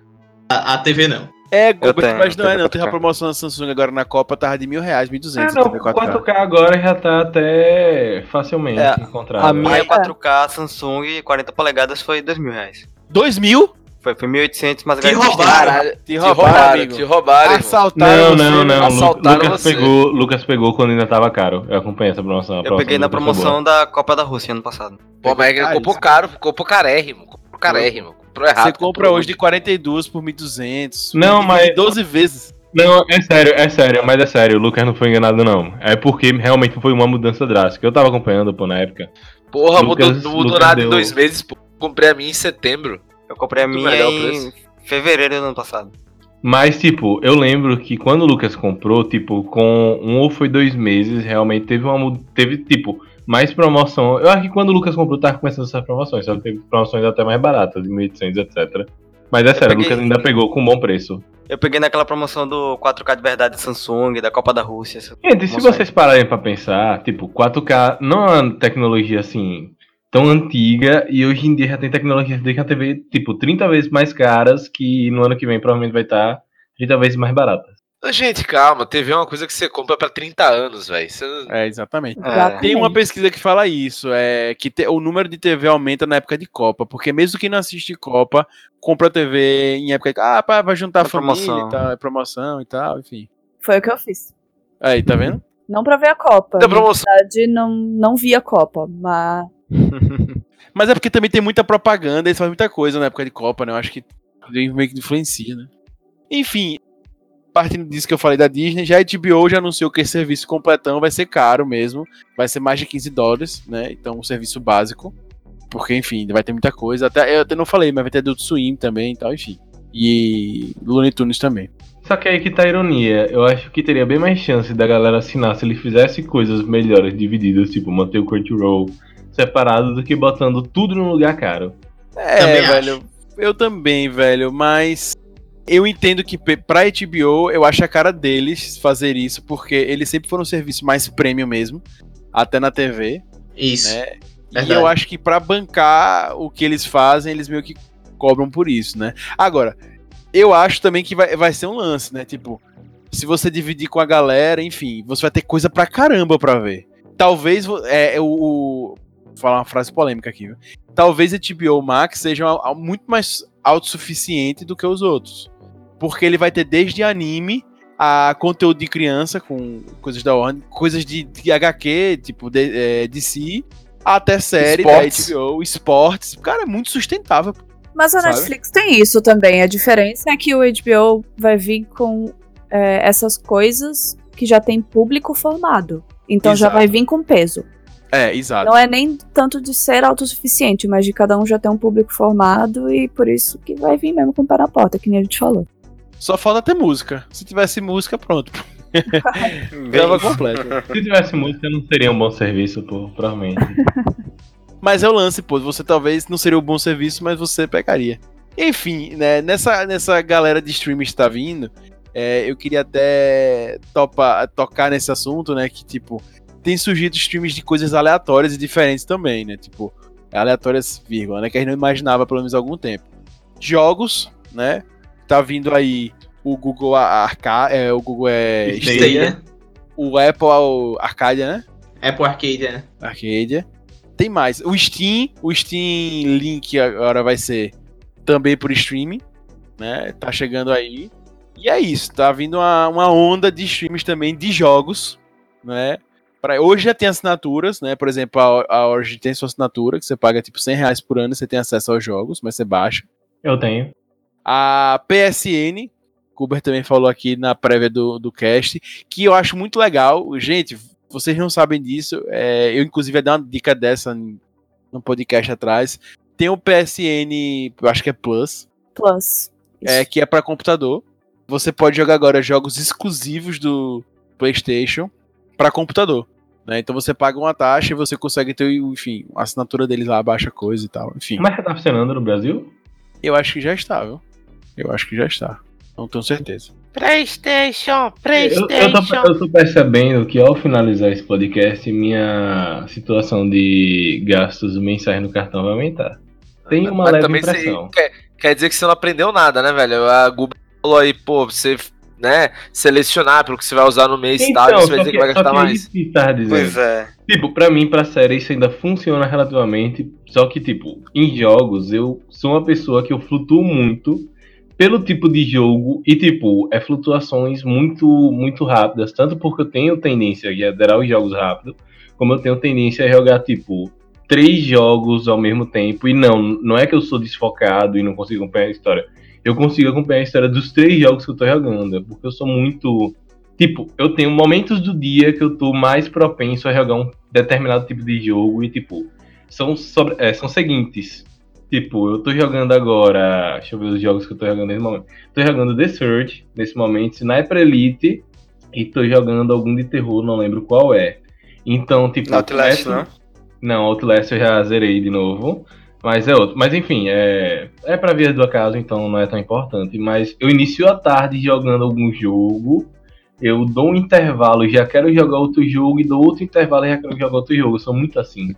A, a TV não. É, tenho, mas não é, não. Teve a 4K. promoção da Samsung agora na Copa, tava de mil reais, mil Ah, duzentos. não, 4K agora já tá até facilmente É, encontrado. A minha É. 4K Samsung 40 polegadas foi 2 mil reais. Dois mil? Foi, foi 1.800, mas Te agora roubaram. Te te roubaram, roubaram, amigo. te roubaram. Assaltaram Não, você, não, não. Assaltaram Lucas você. pegou, Lucas pegou quando ainda tava caro. Eu acompanhei essa promoção. Eu peguei na promoção da Copa da Rússia ano passado. Pô, mas Caríssimo. comprou caro, comprou carérrimo, comprou carérrimo, comprou errado. Você compra comprou hoje de 42 por 1.200. Não, mas- 12 vezes. Não, é sério, é sério, mas é sério, o Lucas não foi enganado, não. É porque realmente foi uma mudança drástica. Eu tava acompanhando, pô, na época. Porra, Lucas- mudou, não mudou Lucas nada deu- em dois meses, pô. Comprei a minha em setembro. Eu comprei a Muito minha em preço. fevereiro do ano passado. Mas, tipo, eu lembro que quando o Lucas comprou, tipo, com um ou foi dois meses, realmente teve uma. Teve, tipo, mais promoção. Eu acho que quando o Lucas comprou, tava começando essas promoções. Só que teve promoções até mais baratas, de 1.800, etc. Mas é sério, peguei- o Lucas ainda pegou com bom preço. Eu peguei naquela promoção do 4K de verdade Samsung, da Copa da Rússia. Gente, se vocês pararem pra pensar, tipo, 4K não é uma tecnologia assim tão antiga e hoje em dia já tem tecnologias desde a TV, tipo, 30 vezes mais caras que no ano que vem provavelmente vai estar 30 vezes mais baratas. Gente, calma, TV é uma coisa que você compra pra 30 anos, velho. Você É, exatamente. É. Tem uma pesquisa que fala isso, é que te- o número de TV aumenta na época de Copa, porque mesmo quem não assiste Copa, compra TV em época de ah, pá, vai juntar a É família promoção. e tal, é promoção e tal, enfim. Foi o que eu fiz. Aí, tá vendo? Não pra ver a Copa. Da Na promoção. verdade, não, não vi a Copa, mas Mas é porque também tem muita propaganda, eles fazem muita coisa na época de Copa, né? Eu acho que meio que influencia, né? Enfim, partindo disso que eu falei da Disney, já a HBO já anunciou que esse serviço completão vai ser caro mesmo, vai ser mais de 15 dólares, né? Então, um serviço básico, porque, enfim, vai ter muita coisa. Até, eu até não falei, mas vai ter Adult Swim também e tal, enfim. E Looney Tunes também. Só que aí que tá a ironia. Eu acho que teria bem mais chance da galera assinar se ele fizesse coisas melhores divididas, tipo manter o Crunchyroll separado do que botando tudo num lugar caro. É, Também velho. Eu também, velho, mas eu entendo que pra HBO, eu acho a cara deles fazer isso, porque eles sempre foram um serviço mais premium mesmo, até na TV, Isso. né? E eu acho que pra bancar o que eles fazem, eles meio que cobram por isso, né? Agora, eu acho também que vai, vai ser um lance, né? Tipo, se você dividir com a galera, enfim, você vai ter coisa pra caramba pra ver. Talvez é, o, falar uma frase polêmica aqui, viu? Talvez a HBO Max seja muito mais autossuficiente do que os outros. Porque ele vai ter desde anime a conteúdo de criança com coisas da Warner, coisas de, de HQ, tipo de, é, DC, até série Esportes. da HBO, esportes. Cara, é muito sustentável. Mas a Sabe? Netflix tem isso também. A diferença é que o HBO vai vir com é, essas coisas que já tem público formado. Então já Exato. vai vir com peso. É, exato. Não é nem tanto de ser autossuficiente, mas de cada um já ter um público formado e por isso que vai vir mesmo com o pé na porta, que nem a gente falou. Só falta ter música. Se tivesse música, pronto. Tava completo. Se tivesse música, não seria um bom serviço, pô, provavelmente. Mas é o lance, pô. Você talvez não seria um bom serviço, mas você pegaria. Enfim, né, nessa, nessa galera de streaming que tá vindo, é, eu queria até topa, tocar nesse assunto, né? Que, tipo, tem surgido streams de coisas aleatórias e diferentes também, né? Tipo, aleatórias, vírgula, né? Que a gente não imaginava pelo menos há algum tempo. Jogos, né? Tá vindo aí o Google Arcade, é, o Google é Stadia. O Apple Arcadia, né? Apple Arcade, né? Arcadia. Tem mais. O Steam, o Steam Link agora vai ser também por streaming, né? Tá chegando aí. E é isso, tá vindo uma, uma onda de streams também de jogos, né? Pra, hoje já tem assinaturas, né? Por exemplo, a, a Origin tem sua assinatura, que você paga tipo 100 reais por ano e você tem acesso aos jogos, mas você baixa. Eu tenho. A PSN, Kuber também falou aqui na prévia do, do cast, que eu acho muito legal. Gente, vocês não sabem disso. é, eu, inclusive, ia dar uma dica dessa no podcast atrás. Tem o PSN, eu acho que é Plus, Plus. é, que é para computador. Você pode jogar agora jogos exclusivos do PlayStation para computador. Né? Então você paga uma taxa e você consegue ter, enfim, a assinatura deles lá, baixa coisa e tal. Enfim, Mas já tá funcionando no Brasil? eu acho que já está, viu? Eu acho que já está. Não tenho certeza. PlayStation, Eu, eu, PlayStation. tô, eu tô percebendo que ao finalizar esse podcast, minha situação de gastos mensais no cartão vai aumentar. Tem uma Mas leve você- impressão. quer, quer dizer que você não aprendeu nada, né, velho? A Google falou aí, pô, você, né, selecionar pelo que você vai usar no mês e tal, e você vai dizer que vai só gastar que é mais. que dizendo. Pois é. Tipo, pra mim, pra série, isso ainda funciona relativamente. Só que, tipo, em jogos, eu sou uma pessoa que eu flutuo muito pelo tipo de jogo e, tipo, é flutuações muito, muito rápidas. Tanto porque eu tenho tendência a zerar os jogos rápido, como eu tenho tendência a jogar, tipo, três jogos ao mesmo tempo. E não, não é que eu sou desfocado e não consigo acompanhar a história. Eu consigo acompanhar a história dos três jogos que eu tô jogando. Porque eu sou muito. Tipo, eu tenho momentos do dia que eu tô mais propenso a jogar um determinado tipo de jogo e, tipo, são, sobre, é, são seguintes. Tipo, eu tô jogando agora. Deixa eu ver os jogos que eu tô jogando nesse momento. Tô jogando The Surge nesse momento, Sniper Elite e tô jogando algum de terror, não lembro qual é. Então, tipo. Outlast, essa- não? Não, Outlast eu já zerei de novo. Mas é outro. Mas enfim, é, é pra via do acaso, então não é tão importante. Mas eu inicio a tarde jogando algum jogo. Eu dou um intervalo, já quero jogar outro jogo, e dou outro intervalo já quero jogar outro jogo. Eu sou muito assim.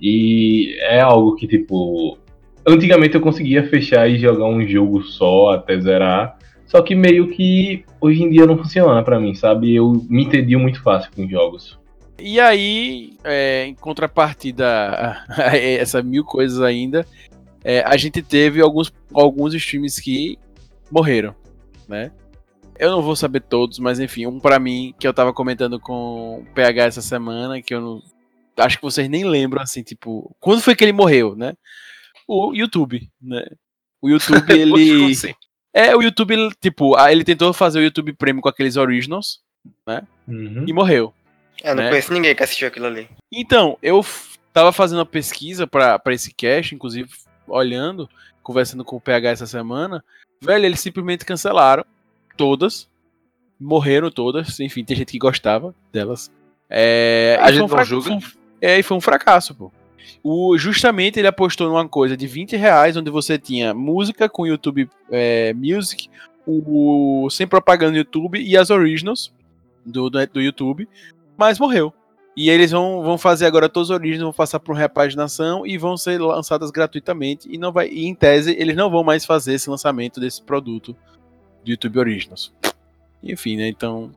E é algo que, tipo. Antigamente eu conseguia fechar e jogar um jogo só até zerar. Só que meio que hoje em dia não funciona pra mim, sabe? Eu me entendi muito fácil com jogos. E aí, é, em contrapartida a, a essa mil coisas ainda, é, a gente teve alguns, alguns streams que morreram, né? Eu não vou saber todos, mas enfim, um pra mim que eu tava comentando com o PH essa semana, que eu não. Acho que vocês nem lembram, assim, tipo. Quando foi que ele morreu, né? O YouTube, né? O YouTube, ele. assim? É, o YouTube, ele, tipo, ele tentou fazer o YouTube Premium com aqueles originals Uhum. e morreu. Eu não Né? conheço ninguém que assistiu aquilo ali. Então, eu tava fazendo uma pesquisa pra pra esse cast, inclusive olhando, conversando com o PH essa semana. Velho, eles simplesmente cancelaram todas. Morreram todas. Enfim, tem gente que gostava delas. É, A e gente foi um não fra- julga. um- é, e foi um fracasso, pô. O, justamente ele apostou numa coisa de 20 reais, onde você tinha música com YouTube é, Music, o, sem propaganda no YouTube e as originals do, do, do YouTube, mas morreu. E eles vão, vão fazer agora todos os originals, vão passar por repaginação e vão ser lançadas gratuitamente. E não vai, e em tese, eles não vão mais fazer esse lançamento desse produto do YouTube Originals. Enfim, né? Então.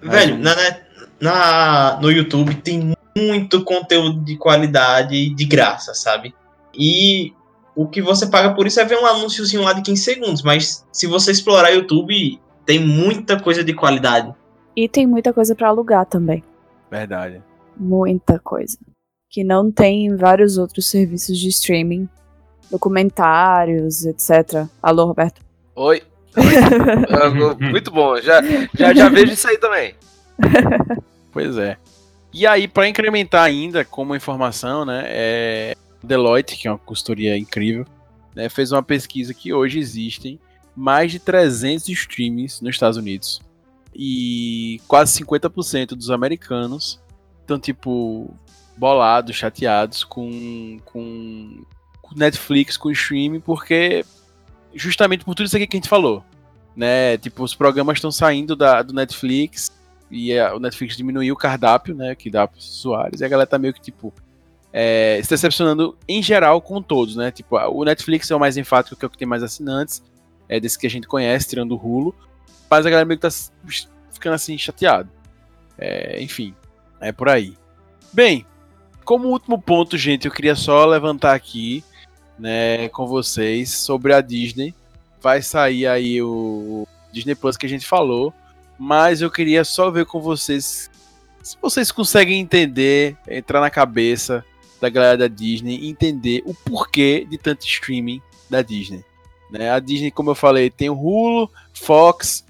Velho, um- na, net- na- no YouTube tem muito conteúdo de qualidade de graça, sabe? E o que você paga por isso é ver um anúnciozinho lá de 15 segundos, mas se você explorar o YouTube, tem muita coisa de qualidade. E tem muita coisa pra alugar também. Verdade. Muita coisa. Que não tem em vários outros serviços de streaming. Documentários, etc. Alô, Roberto? Oi. Ah, Muito bom, já, já, já vejo isso aí também. Pois é. E aí, para incrementar ainda como informação, né, é Deloitte, que é uma consultoria incrível, né, fez uma pesquisa que hoje existem mais de 300 streamings nos Estados Unidos. E quase 50% dos americanos estão, tipo, bolados, chateados com, com, Netflix, com streaming, porque justamente por tudo isso aqui que a gente falou. Né? Tipo, os programas estão saindo da, do Netflix e a- o Netflix diminuiu o cardápio, né, que dá para os usuários, e a galera tá meio que, tipo, é, se decepcionando em geral com todos, né, tipo, o Netflix é o mais enfático, que é o que tem mais assinantes, é desse que a gente conhece, tirando o Hulu, mas a galera meio que tá ficando, assim, chateado. É, enfim, é por aí. Bem, como último ponto, gente, eu queria só levantar aqui, né, com vocês, sobre a Disney, vai sair aí o Disney Plus que a gente falou, mas eu queria só ver com vocês se vocês conseguem entender, entrar na cabeça da galera da Disney entender o porquê de tanto streaming da Disney. Né? A Disney, como eu falei, tem o Hulu, Fox,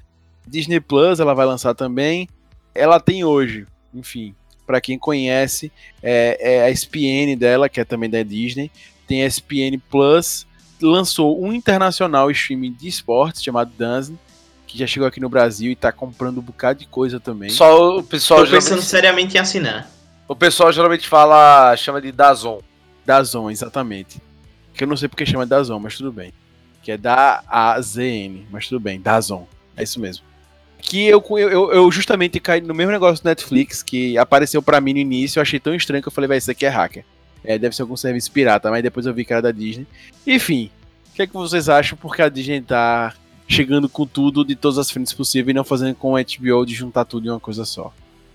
Disney Plus, ela vai lançar também. Ela tem hoje, enfim, para quem conhece, é, é a ESPN dela, que é também da Disney. Tem a ESPN Plus, lançou um internacional streaming de esportes chamado Dancing, que já chegou aqui no Brasil e tá comprando um bocado de coisa também. Só o pessoal, Tô pensando geralmente, seriamente em assinar. o pessoal geralmente fala, chama de Dazon. Dazon, exatamente. Que eu não sei porque chama Dazon, mas tudo bem. Que é da A-Z-N, mas tudo bem, Dazon. É isso mesmo. Que eu, eu, eu justamente caí no mesmo negócio do Netflix, que apareceu pra mim no início, eu achei tão estranho que eu falei, vai, isso aqui é hacker. É, deve ser algum serviço pirata, mas depois eu vi que era da Disney. Enfim, o que é que vocês acham porque a Disney tá chegando com tudo de todas as frentes possíveis e não fazendo com a HBO de juntar tudo em uma coisa só?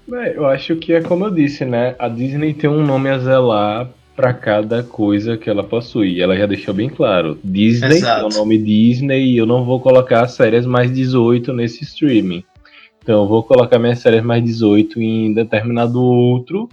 Bem, eu acho que é como eu disse, né? A Disney tem um nome a zelar pra cada coisa que ela possui. Ela já deixou bem claro. Disney Exato. é o nome Disney eu não vou colocar séries mais 18 nesse streaming. Então eu vou colocar minhas séries mais 18 em determinado outro.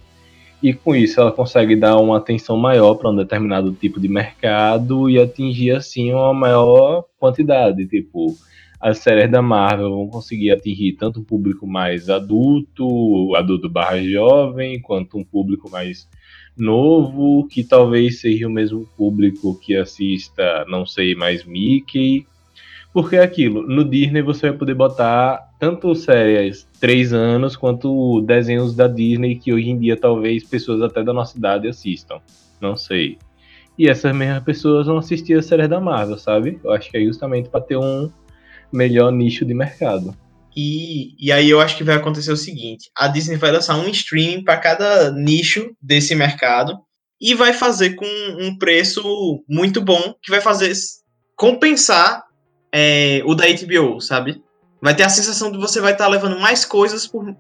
E com isso ela consegue dar uma atenção maior para um determinado tipo de mercado e atingir assim uma maior quantidade. Tipo, as séries da Marvel vão conseguir atingir tanto um público mais adulto, adulto barra jovem, quanto um público mais novo, que talvez seja o mesmo público que assista, não sei, mais Mickey. Porque é aquilo, no Disney você vai poder botar tanto séries três anos quanto desenhos da Disney que hoje em dia talvez pessoas até da nossa idade assistam. Não sei. E essas mesmas pessoas vão assistir as séries da Marvel, sabe? Eu acho que é justamente para ter um melhor nicho de mercado. E, e aí eu acho que vai acontecer o seguinte: a Disney vai lançar um streaming para cada nicho desse mercado e vai fazer com um preço muito bom que vai fazer compensar é, o da HBO, sabe? Vai ter a sensação de você vai estar tá levando mais coisas por,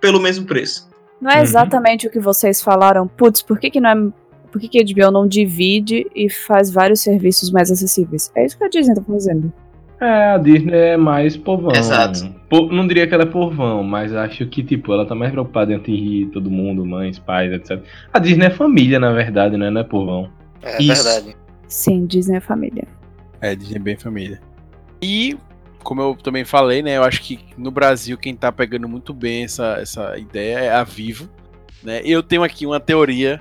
pelo mesmo preço. Não é Uhum. exatamente o que vocês falaram. Putz, por que, que não é. Por que, que a HBO não divide e faz vários serviços mais acessíveis? É isso que a Disney tá fazendo. É, a Disney é mais povão. Exato. Não diria que ela é povão, mas acho que, tipo, ela tá mais preocupada em atingir todo mundo, mães, pais, etc. A Disney é família, na verdade, né? Não é povão. É Isso. verdade. Sim, Disney é família. É, Disney bem família. E, como eu também falei, né? Eu acho que no Brasil quem tá pegando muito bem essa, essa ideia é a Vivo. Né? Eu tenho aqui uma teoria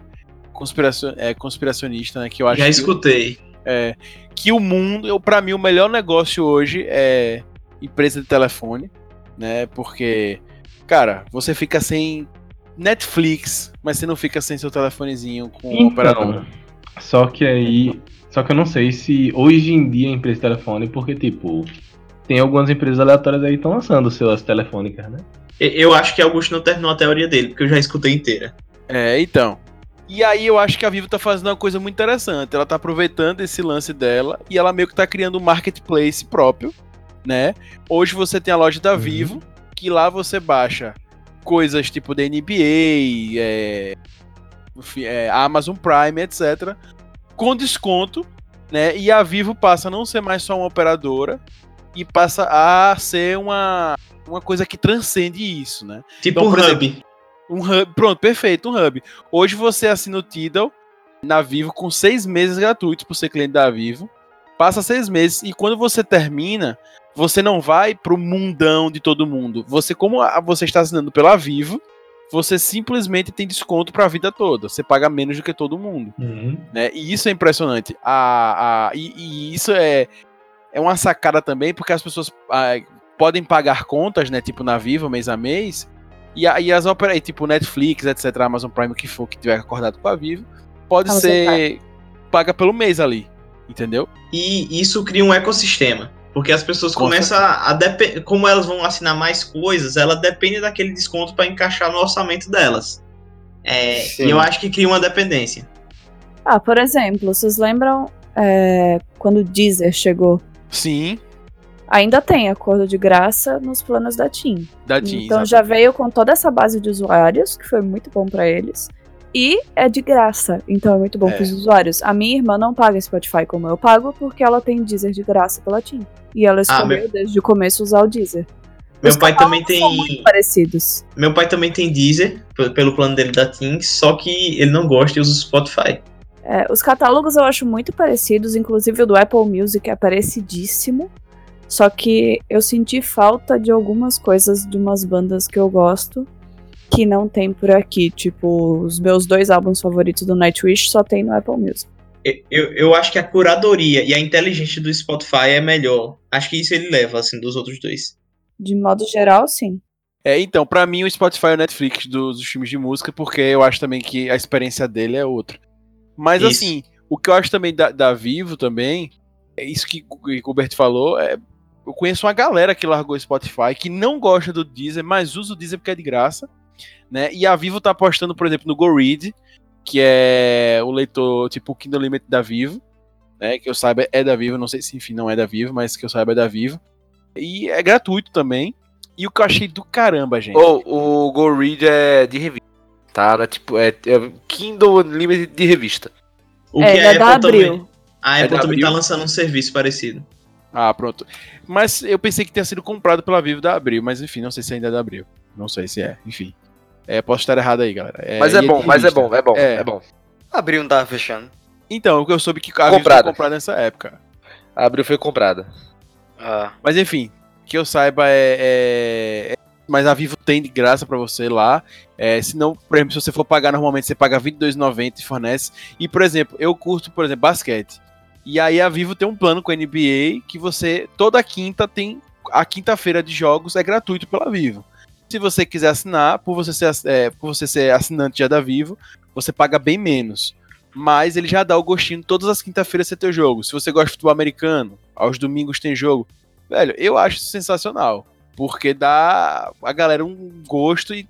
conspiracion, é, conspiracionista, né? Que eu acho Já que, escutei. é, que o mundo, pra mim, o melhor negócio hoje é empresa de telefone, né? Porque, cara, você fica sem Netflix, mas você não fica sem seu telefonezinho com o operador. Então, só que aí. Só que eu não sei se hoje em dia a empresa de telefone, porque, tipo, tem algumas empresas aleatórias aí que estão lançando suas telefônicas, né? Eu acho que Augusto não terminou a teoria dele, porque eu já escutei inteira. É, então. E aí eu acho que a Vivo tá fazendo uma coisa muito interessante. Ela tá aproveitando esse lance dela e ela meio que tá criando um marketplace próprio, né? Hoje você tem a loja da Uhum. Vivo, que lá você baixa coisas tipo da NBA, é, é, Amazon Prime, etc. Com desconto, né? E a Vivo passa a não ser mais só uma operadora e passa a ser uma, uma coisa que transcende isso, né? Tipo Então, um hub. Um hub, pronto, perfeito, um hub. Hoje você assina o Tidal na Vivo com seis meses gratuitos por ser cliente da Vivo. Passa seis meses e quando você termina, você não vai pro mundão de todo mundo. Você, como a- você está assinando pela Vivo, você simplesmente tem desconto para a vida toda. Você paga menos do que todo mundo né? E isso é impressionante. A, a, e, e isso é, é uma sacada também, porque as pessoas ah, podem pagar contas, né? Tipo na Vivo, mês a mês. E, a- e as óperas, e, tipo Netflix, etc., Amazon Prime, o que for que tiver acordado com a Vivo, pode Amazon ser paga pelo mês ali. Entendeu? E isso cria um ecossistema. Porque as pessoas Com começam a, a Como elas vão assinar mais coisas, ela depende daquele desconto para encaixar no orçamento delas. É, e eu acho que cria uma dependência. Ah, por exemplo, vocês lembram é, quando o Deezer chegou? Sim, Ainda tem acordo de graça nos planos da TIM. da TIM. Então exato. já veio com toda essa base de usuários, que foi muito bom pra eles. E é de graça, então é muito bom É. pros usuários. A minha irmã não paga Spotify como eu pago, porque ela tem Deezer de graça pela TIM. E ela escolheu desde o começo usar o Deezer. Meu Os pai também tem. muito parecidos. Meu pai também tem Deezer, pelo plano dele da TIM, só que ele não gosta e usa o Spotify. É, os catálogos eu acho muito parecidos, inclusive o do Apple Music é parecidíssimo. Só que eu senti falta de algumas coisas de umas bandas que eu gosto que não tem por aqui. Tipo, os meus dois álbuns favoritos do Nightwish só tem no Apple Music. Eu, eu, acho que a curadoria e a inteligência do Spotify é melhor. Acho que isso ele leva, assim, dos outros dois. De modo geral, sim. É, então, pra mim o Spotify é o Netflix dos, dos filmes de música, porque eu acho também que a experiência dele é outra. Mas Isso. assim, o que eu acho também da, da Vivo também, é isso que o que o Gilbert falou, é, eu conheço uma galera que largou o Spotify, que não gosta do Deezer, mas usa o Deezer porque é de graça, né? E a Vivo tá apostando, por exemplo, no GoRead, que é o leitor tipo o Kindle Limit da Vivo, né? Que eu saiba é da Vivo, não sei se enfim não é da Vivo, mas que eu saiba é da Vivo. E é gratuito também. E o que eu achei do caramba, gente. Ou o Go Read é de revista. Tá? É tipo, é, é Kindle Unlimited de revista. O é, que a é da Apple também. Abril. A É Apple da também Abril? tá lançando um serviço parecido. Ah, pronto. Mas eu pensei que tinha sido comprado pela Vivo da Abril, mas enfim, não sei se ainda é da Abril. Não sei se é, enfim. É, posso estar errado aí, galera. mas é e bom, mas é bom, é bom, É. é, bom. Abril não tava fechando. Então, eu soube que a Vivo foi Comprada. comprada nessa época. A Abril foi comprada. Ah, Mas enfim, que eu saiba é. é- é- Mas a Vivo tem de graça pra você lá. É, se não, por exemplo, se você for pagar normalmente, você paga R$ 22,90 e fornece. E, por exemplo, eu curto, por exemplo, basquete. E aí a Vivo tem um plano com a NBA que você toda quinta tem a quinta-feira de jogos é gratuito pela Vivo. Se você quiser assinar, por você ser, é, por você ser assinante já da Vivo, você paga bem menos. Mas ele já dá o gostinho todas as quinta-feiras você ter jogo. Se você gosta de futebol americano, aos domingos tem jogo. Velho, eu acho sensacional. Porque dá a galera um gosto e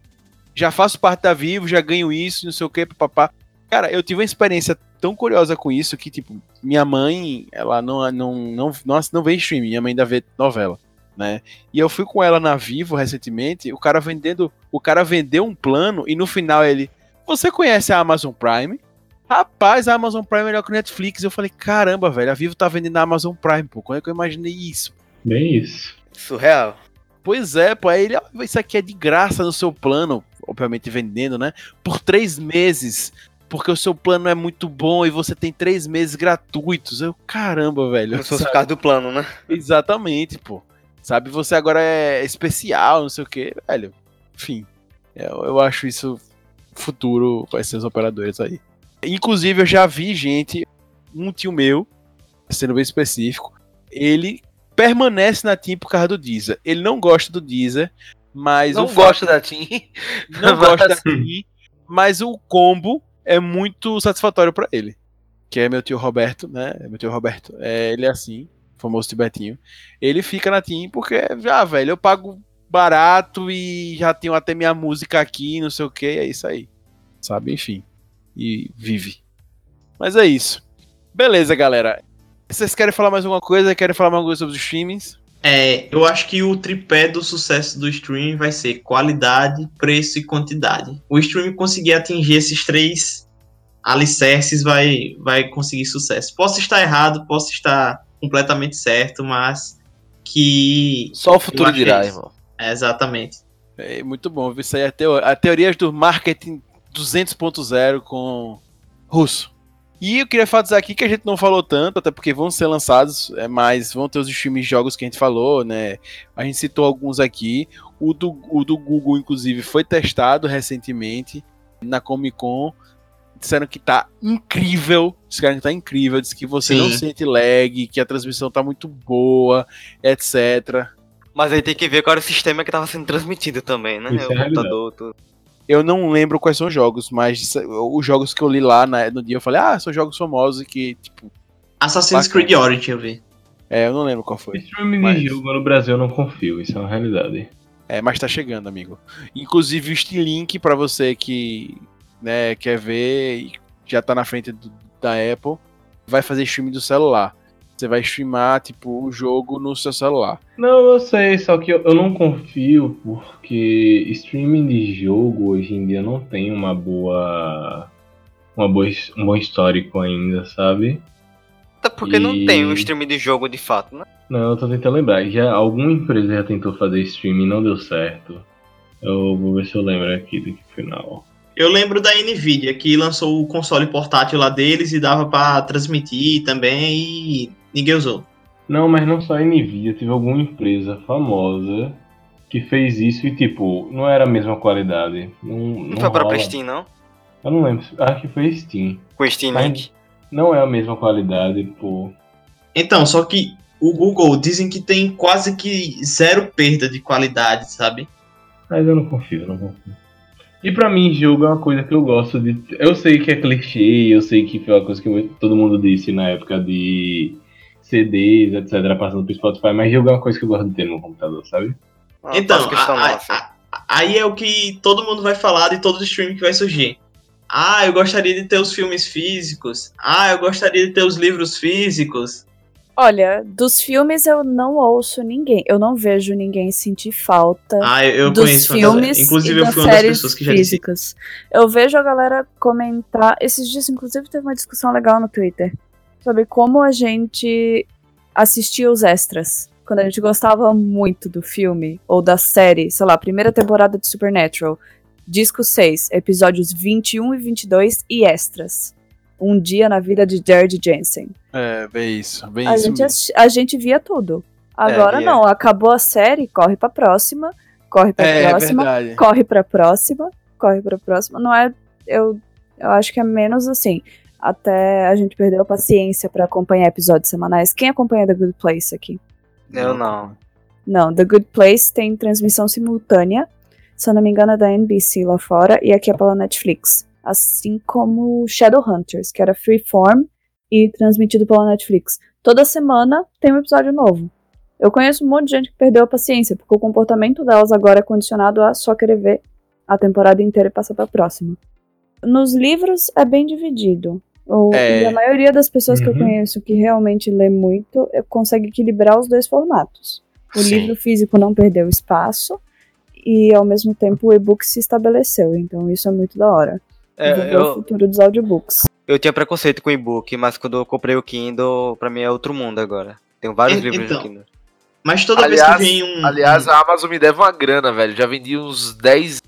já faço parte da Vivo, já ganho isso, não sei o que, papá. Cara, eu tive uma experiência tão curiosa com isso que, tipo, minha mãe, ela não, não, não, não, não vê streaming, minha mãe ainda vê novela né? E eu fui com ela na Vivo recentemente, o cara vendendo, o cara vendeu um plano e no final ele, você conhece a Amazon Prime? Rapaz, a Amazon Prime é melhor que o Netflix. Eu falei, caramba, velho, a Vivo tá vendendo a Amazon Prime, pô. Como é que eu imaginei isso? Bem isso. Surreal. Pois é, pô. Aí ele, isso aqui é de graça no seu plano, obviamente vendendo, né? Por três meses. Porque o seu plano é muito bom e você tem três meses gratuitos. Eu, caramba, velho. Como se fosse do plano, né? Exatamente, pô. Sabe, você agora é especial, não sei o que, velho. Enfim, eu, eu acho isso futuro com esses operadores aí. Inclusive, eu já vi gente, um tio meu, sendo bem específico, ele permanece na Team por causa do Deezer. Ele não gosta do Deezer, mas. Não gosta da Team. Não gosta da Team, mas o combo é muito satisfatório para ele. Que é meu tio Roberto, né? Meu tio Roberto. É, ele é assim famoso Tibetinho, ele fica na Team porque, já, velho, eu pago barato e já tenho até minha música aqui, não sei o que, é isso aí. Sabe? Enfim. E vive. Mas é isso. Beleza, galera. Vocês querem falar mais alguma coisa? Querem falar mais alguma coisa sobre os streamings? É, eu acho que o tripé do sucesso do streaming vai ser qualidade, preço e quantidade. O streaming conseguir atingir esses três alicerces vai, vai conseguir sucesso. Posso estar errado, posso estar completamente certo, mas que. Só o futuro dirá, irmão. É, exatamente. É muito bom. Isso aí é a, teo a teoria do marketing 200.0 com russo. E eu queria falar aqui que a gente não falou tanto, até porque vão ser lançados, é, mas vão ter os filmes de jogos que a gente falou, né? A gente citou alguns aqui. O do, o do Google, inclusive, foi testado recentemente na Comic Con disseram que tá incrível. Disseram que tá incrível. Diz que você Sim. não sente lag, que a transmissão tá muito boa, etc. Mas aí tem que ver qual era o sistema que tava sendo transmitido também, né? Isso o é computador, tudo. Eu não lembro quais são os jogos, mas os jogos que eu li lá na, no dia eu falei, ah, são jogos famosos que, tipo. Assassin's bacana. Creed Origin eu vi. É, eu não lembro qual foi. Esse filme mas... de jogo no Brasil eu não confio, isso é uma realidade. É, mas tá chegando, amigo. Inclusive o Steam Link pra você que né, quer ver e já tá na frente do, da Apple, vai fazer streaming do celular. Você vai streamar, tipo, o jogo no seu celular. Não, eu sei, só que eu, eu não confio porque streaming de jogo hoje em dia não tem uma boa. Uma boa um bom histórico ainda, sabe? Até porque e... não tem um streaming de jogo de fato, né? Não, eu tô tentando lembrar. Já, alguma empresa já tentou fazer streaming e não deu certo. Eu vou ver se eu lembro aqui do final. Eu lembro da Nvidia, que lançou o console portátil lá deles e dava para transmitir também e ninguém usou. Não, mas não só a Nvidia, teve alguma empresa famosa que fez isso e, tipo, não era a mesma qualidade. Não, não, não foi para Steam, não? Eu não lembro, acho que foi Steam. Com Steam mas Link? Não é a mesma qualidade, pô. Então, só que o Google dizem que tem quase que zero perda de qualidade, sabe? Mas eu não confio, eu não confio. E para mim, jogo é uma coisa que eu gosto de. Eu sei que é clichê, eu sei que foi uma coisa que todo mundo disse na época de CDs, etc., passando pro Spotify, mas jogo é uma coisa que eu gosto de ter no computador, sabe? Ah, então, a, a, a, aí é o que todo mundo vai falar de todo o stream que vai surgir. Ah, eu gostaria de ter os filmes físicos. Ah, eu gostaria de ter os livros físicos. Olha, dos filmes eu não ouço ninguém. Eu não vejo ninguém sentir falta ah, eu dos conheço filmes Inclusive, eu fui uma das pessoas que já físicas. Eu vejo a galera comentar. Esses dias, inclusive, teve uma discussão legal no Twitter sobre como a gente assistia os extras. Quando a gente gostava muito do filme ou da série, sei lá, primeira temporada de Supernatural, disco 6, episódios 21 e 22 e extras. Um Dia na Vida de Jared Jensen. É, bem isso, bem a isso gente, a gente via tudo. Agora é, não, é. acabou a série, corre pra próxima, corre pra é, próxima, corre pra próxima, corre pra próxima. Não é. Eu, eu acho que é menos assim. até a gente perdeu a paciência pra acompanhar episódios semanais. Quem acompanha The Good Place aqui? Eu não. Não, The Good Place tem transmissão simultânea, se eu não me engano é da NBC lá fora, e aqui é pela Netflix. Assim como Shadowhunters, que era freeform e transmitido pela Netflix. Toda semana tem um episódio novo. Eu conheço um monte de gente que perdeu a paciência, porque o comportamento delas agora é condicionado a só querer ver a temporada inteira e passar pra próxima. Nos livros é bem dividido. O, É. E a maioria das pessoas que eu Uhum. conheço que realmente lê muito consegue equilibrar os dois formatos. O Sim. livro físico não perdeu espaço e ao mesmo tempo o e-book se estabeleceu. Então isso é muito da hora. É, ver o eu, futuro dos audiobooks. eu tinha preconceito com e-book, mas quando eu comprei o Kindle, pra mim é outro mundo agora. Tenho vários En- livros então. no Kindle. Mas toda Aliás- vez que vem um. Aliás, a Amazon me deve uma grana, velho. Já vendi uns 10,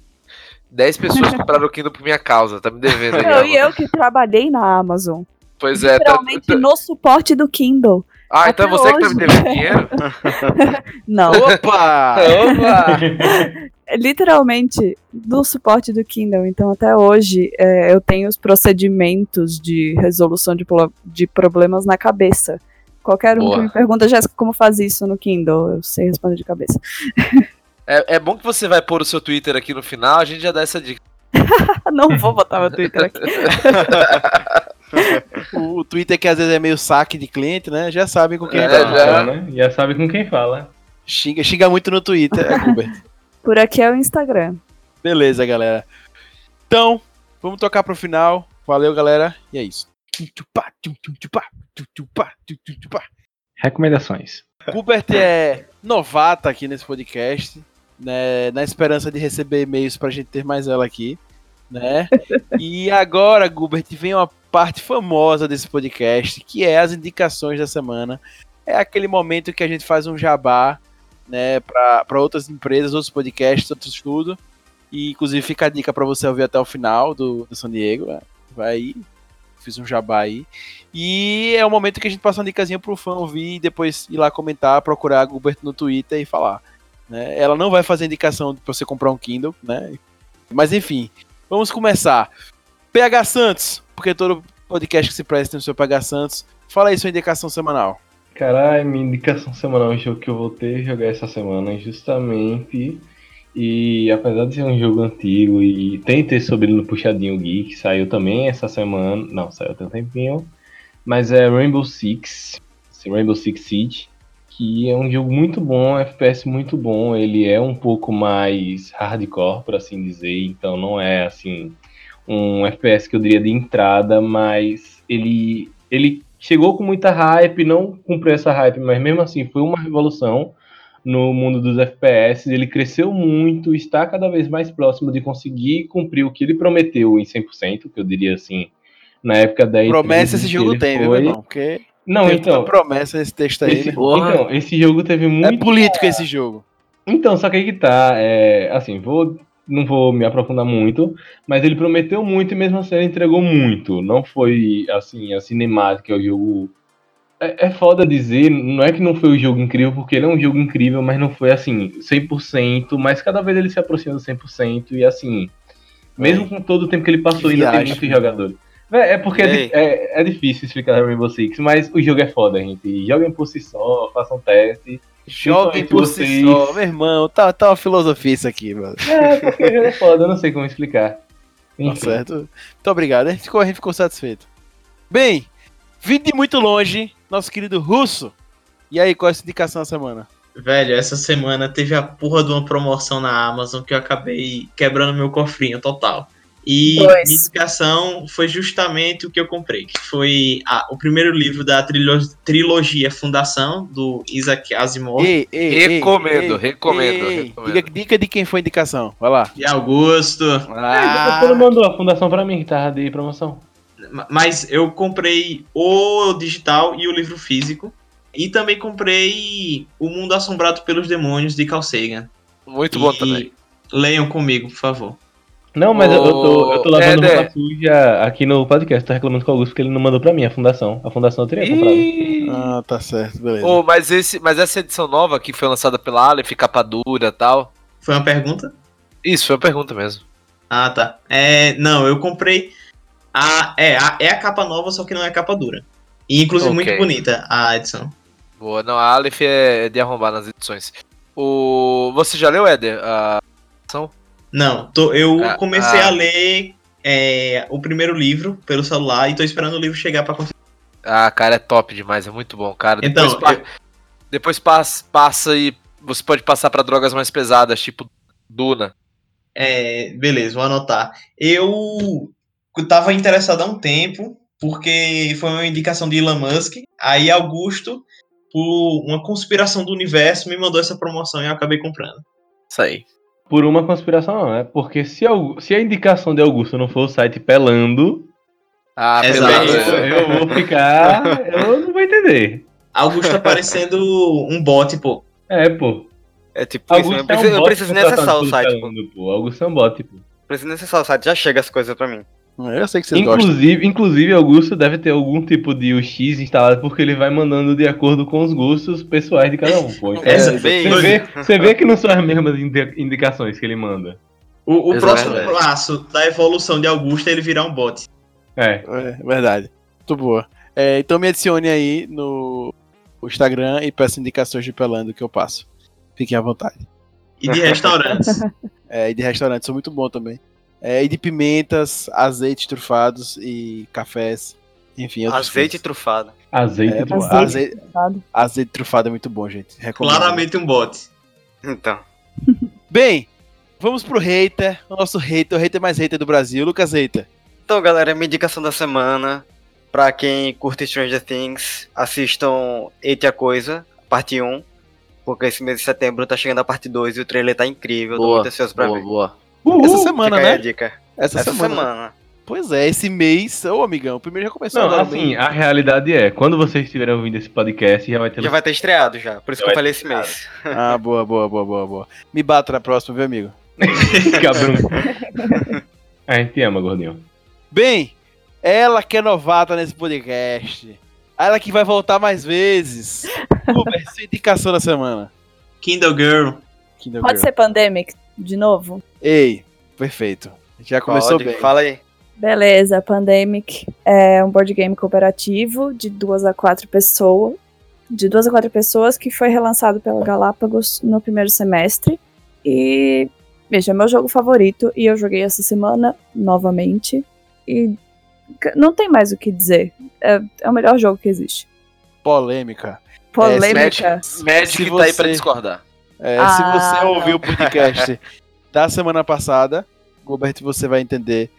10 pessoas que compraram o Kindle por minha causa. Tá me devendo aí. Eu, e eu que trabalhei na Amazon. Pois é, tá, Literalmente tá- no suporte do Kindle. Ah, então é até você que tá me hoje. devendo dinheiro? Não. Opa! Opa! É literalmente do suporte do Kindle. Então, até hoje, é, eu tenho os procedimentos de resolução de, de problemas na cabeça. Qualquer um Boa. que me pergunta, Jéssica, como faz isso no Kindle? Eu sei responder de cabeça. É, é bom que você vai pôr o seu Twitter aqui no final, a gente já dá essa dica. Não vou botar meu Twitter aqui. O, Twitter que às vezes é meio saque de cliente, né? Já sabem com quem É, tá. já. né? Já sabe com quem fala. Xinga, xinga muito no Twitter, é. Por aqui é o Instagram. Beleza, galera. Então, vamos tocar pro final. Valeu, galera. E é isso. Recomendações. Gilbert é novata aqui nesse podcast, né? Na esperança de receber e-mails pra gente ter mais ela aqui, né? E agora, Gilbert, vem uma parte famosa desse podcast, que é as indicações da semana. É aquele momento que a gente faz um jabá, né, para outras empresas, outros podcasts, outros tudo. E inclusive fica a dica para você ouvir até o final do, do San Diego. né? Vai aí, fiz um jabá aí. E é o momento que a gente passa uma dicasinha pro fã ouvir e depois ir lá comentar, procurar a Gilbert no Twitter e falar. Né? Ela não vai fazer indicação pra você comprar um Kindle, né? Mas enfim, vamos começar. PH Santos, porque todo podcast que se presta tem o seu PH Santos. Fala aí sua indicação semanal. Caralho, minha indicação semanal é um jogo que eu voltei a jogar essa semana, justamente. E apesar de ser um jogo antigo e tem ter sobre ele no Puxadinho Geek, saiu também essa semana. Não, saiu tem um tempinho. Mas é Rainbow Six, Rainbow Six Siege, que é um jogo muito bom, FPS muito bom. Ele é um pouco mais hardcore, por assim dizer, então não é assim um FPS que eu diria de entrada, mas ele ele chegou com muita hype, não cumpriu essa hype, mas mesmo assim foi uma revolução no mundo dos FPS. Ele cresceu muito, está cada vez mais próximo de conseguir cumprir o que ele prometeu em 100%, que eu diria assim, na época da E3 Promessa esse jogo tem, viu, foi. meu irmão? Porque Não, tem então, muita promessa nesse texto aí, esse, né? então, esse jogo teve muito É político esse jogo. então, só que aí que tá, é, assim, vou, não vou me aprofundar muito, mas ele prometeu muito e mesmo assim ele entregou muito. Não foi, assim, a cinemática, o jogo... É, é foda dizer, não é que não foi um jogo incrível, porque ele é um jogo incrível, mas não foi, assim, 100%, mas cada vez ele se aproxima do 100% e, assim, mesmo com todo o tempo que ele passou, Que ainda tem muitos jogadores. É porque é, é, é difícil explicar Rainbow Six, mas o jogo é foda, gente. Joguem por si só, façam teste. Joguem por si vocês- só, meu irmão. Tá, tá uma filosofia isso aqui, mano. É, porque o jogo é foda, eu não sei como explicar. Tá Enfim. certo. Muito obrigado. A gente ficou, a gente ficou satisfeito. Bem, vindo de muito longe, nosso querido Russo. E aí, qual é a sua indicação da semana? Velho, essa semana teve a porra de uma promoção na Amazon que eu acabei quebrando meu cofrinho total. E Dois. minha indicação foi justamente o que eu comprei, que foi a- o primeiro livro da trilo- trilogia Fundação, do Isaac Asimov. Ei, ei, Recomendo, ei, recomendo, ei, recomendo. Diga, dica de quem foi a indicação. Vai lá. De Augusto. Ah, não mandou a fundação pra mim que tava de promoção. Ma- Mas eu comprei o digital e o livro físico. E também comprei O Mundo Assombrado pelos Demônios, de Carl Sagan. Muito E- bom também. Leiam comigo, por favor. Não, mas eu, eu tô, eu tô lavando Éder. roupa suja aqui no podcast. Tô reclamando com o Augusto porque ele não mandou pra mim a fundação. A fundação eu teria comprado. Ih! Ah, tá certo, beleza. Ô, mas, esse, mas essa edição nova que foi lançada pela Aleph, capa dura e tal. Foi uma pergunta? Isso, foi uma pergunta mesmo. Ah, tá. É, não, eu comprei. A, é, a, é a capa nova, só que não é a capa dura. E inclusive Ok. muito bonita a edição. Boa, não, a Aleph é de arrombar nas edições. O... Você já leu, Éder? A... Não, tô- eu Ah, comecei ah. a ler é, o primeiro livro pelo celular e tô esperando o livro chegar pra continuar. Ah, cara, é top demais, é muito bom, cara. Então, Depois, pa- depois passa, passa e você pode passar pra drogas mais pesadas, tipo Duna. É, beleza, vou anotar. Eu tava interessado há um tempo, porque foi uma indicação de Elon Musk. Aí Augusto, por uma conspiração do universo, me mandou essa promoção e eu acabei comprando. Isso aí. Por uma conspiração, não, é porque se, se a indicação de Augusto não for o site pelando, Ah, Exato. beleza. eu, eu vou ficar. Eu não vou entender. Augusto tá parecendo um bot, pô. É, pô. É tipo isso, Augusto eu é um preciso, eu preciso nem acessar o site, pelando, pô. Augusto é um bot, pô. Preciso nem acessar o site, já chega as coisas pra mim. Eu sei que vocês gostam. Inclusive, inclusive, Augusto deve ter algum tipo de UX instalado porque ele vai mandando de acordo com os gostos pessoais de cada um. Pô. Essa- você, vê, você vê que não são as mesmas indi- indicações que ele manda. O, o próximo velho. passo da evolução de Augusto é ele virar um bot. É. É, verdade. Muito boa. É, então me adicione aí no Instagram e peça indicações de Pelando que eu passo. Fiquem à vontade. E de restaurantes. É, e de restaurantes são muito bom também. É, e de pimentas, azeites trufados e cafés. Enfim, Azeite coisas. trufado. Azeite É, do pô, Azeite. azeite, Sabe? azeite trufado é muito bom, gente. Recomendo. Claramente um bot. Então. Bem, vamos pro hater. O nosso hater, o hater mais hater do Brasil, Lucas Hater. Então, galera, minha indicação da semana. Pra quem curte Stranger Things, assistam Eite a Coisa, parte 1. Porque esse mês de setembro tá chegando a parte 2 e o trailer tá incrível. Tô Boa, muito ansioso pra boa, ver. boa. Essa Uhul. semana, Fica aí a né? dica. Essa, Essa semana. semana. Pois é, esse mês. Ô, amigão, o primeiro já começou Não, agora. assim, a realidade é, quando vocês estiverem ouvindo esse podcast, já vai ter Já vai ter estreado já. Por isso Já que eu falei esse mês. Ah, boa, boa, boa, boa, boa. Me bata na próxima, viu, amigo? cabrão. A gente ama, gordinho. Bem, ela que é novata nesse podcast. Ela que vai voltar mais vezes. Uber, sua indicação da semana. Kindle Girl. Kindle Pode Girl. ser Pandemic, de novo? Ei, perfeito. Já começou Pode, bem. Fala aí. Beleza, Pandemic é um board game cooperativo de duas a quatro pessoas. De duas a quatro pessoas que foi relançado pela Galápagos no primeiro semestre. E, veja, é meu jogo favorito e eu joguei essa semana novamente. E não tem mais o que dizer. É, é o melhor jogo que existe. Polêmica. Polêmica. Magic Se tá aí pra você- discordar. É, Ah, se você não. ouviu o podcast da semana passada, Roberto, você vai entender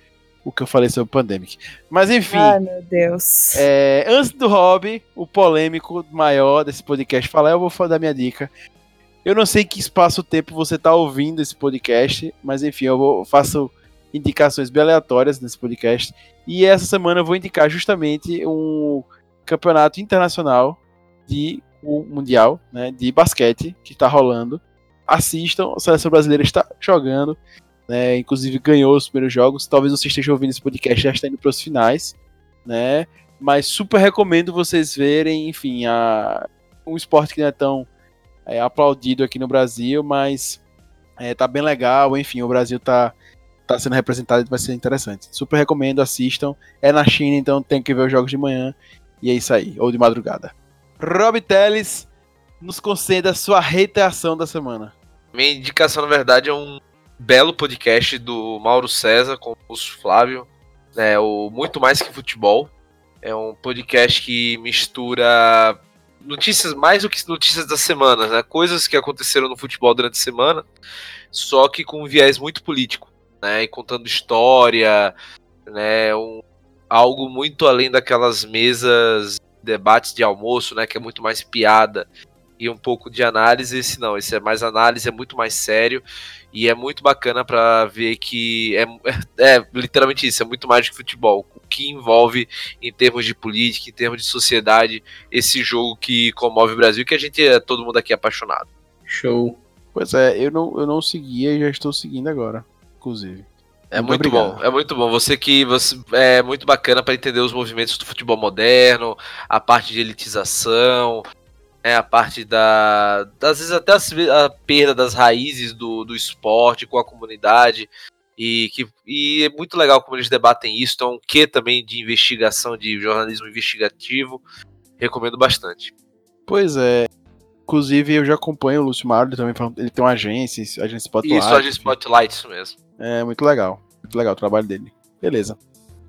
o que eu falei sobre o Pandemic. Mas enfim, Ai, meu Deus. é, antes do hobby, o polêmico maior desse podcast falar, eu vou fa- dar minha dica. Eu não sei que espaço-tempo você está ouvindo esse podcast, mas enfim, eu vou, faço indicações bem aleatórias nesse podcast. E essa semana eu vou indicar justamente um campeonato internacional de o mundial, né, de basquete que está rolando. Assistam, a seleção brasileira está jogando, né, inclusive ganhou os primeiros jogos. Talvez você esteja ouvindo esse podcast já está indo para os finais, né? Mas super recomendo vocês verem, enfim, a, um esporte que não é tão é, aplaudido aqui no Brasil, mas é, tá bem legal. Enfim, o Brasil tá, tá sendo representado e vai ser interessante. Super recomendo, assistam. É na China, então tem que ver os jogos de manhã. E é isso aí, ou de madrugada. Rob Teles, nos conceda a sua reiteração da semana. Minha indicação, na verdade, é um belo podcast do Mauro César com o Flávio. É o Muito Mais Que Futebol. É um podcast que mistura notícias, mais do que notícias da semana, né? Coisas que aconteceram no futebol durante a semana, só que com um viés muito político, né? E contando história, né? Um, algo muito além daquelas mesas, debates de almoço, né? Que é muito mais piada e um pouco de análise. Esse não, esse é mais análise, é muito mais sério e é muito bacana pra ver que é, é literalmente isso, é muito mais do que futebol. O que envolve em termos de política, em termos de sociedade, esse jogo que comove o Brasil, que a gente é todo mundo aqui apaixonado. Show. Pois é, eu não, eu não seguia e já estou seguindo agora, inclusive. É Muito muito, bom, é muito bom. Você que você é muito bacana para entender os movimentos do futebol moderno, a parte de elitização, né, a parte da, às vezes até ve- a perda das raízes do, do esporte com a comunidade E, que, e é muito legal como eles debatem isso. Então, um quê também de investigação, de jornalismo investigativo. Recomendo bastante. Pois é. Inclusive, eu já acompanho o Lúcio Mário, ele também ele tem uma agência, agência Spotlight. Isso, a Spotlight, isso mesmo. É muito legal. Muito legal o trabalho dele. Beleza.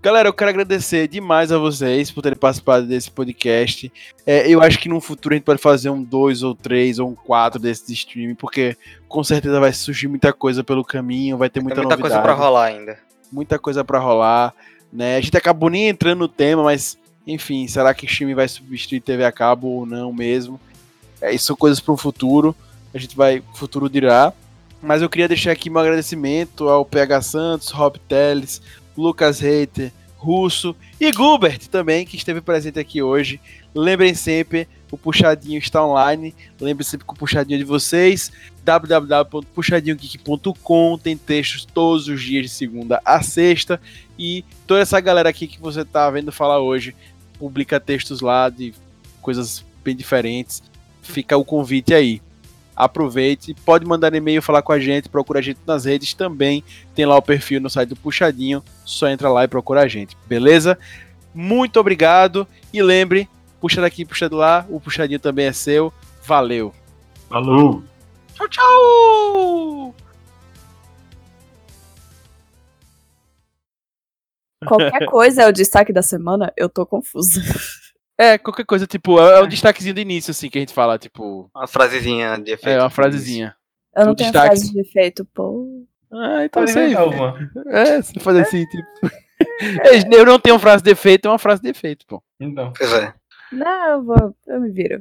Galera, eu quero agradecer demais a vocês por terem participado desse podcast. É, eu acho que no futuro a gente pode fazer um dois ou três ou um quatro desses de streaming, porque com certeza vai surgir muita coisa pelo caminho, vai ter muita, Tem muita coisa novidade, pra rolar ainda. muita coisa pra rolar, né? A gente acabou nem entrando no tema, mas enfim, será que streaming vai substituir TV a cabo ou não mesmo? É, isso são coisas para o futuro. A gente vai, o futuro dirá. Mas eu queria deixar aqui meu agradecimento ao PH Santos, Rob Teles, Lucas Reiter, Russo e Gubert também, que esteve presente aqui hoje. Lembrem sempre, o Puxadinho está online. Lembrem sempre que o Puxadinho é de vocês. www.puxadinhogeek.com tem textos todos os dias de segunda a sexta. E toda essa galera aqui que você está vendo falar hoje publica textos lá de coisas bem diferentes. Fica o convite aí aproveite, pode mandar e-mail, falar com a gente, procura a gente nas redes também, tem lá o perfil no site do Puxadinho, só entra lá e procura a gente, beleza? Muito obrigado e lembre, puxa daqui, puxa de lá, o Puxadinho também é seu, valeu! Falou! Tchau, tchau! Qualquer coisa é o destaque da semana, eu tô confusa. É, qualquer coisa, tipo, é é um destaquezinho do início, assim, que a gente fala, tipo, Uma frasezinha de efeito. é uma frasezinha. Eu não O tenho destaque. frase de efeito, pô. Ah, então uma. É, você faz assim, tipo... Eu não tenho frase de efeito, é uma frase de efeito, pô. Então. Pois é. Não, eu vou. Eu me viro.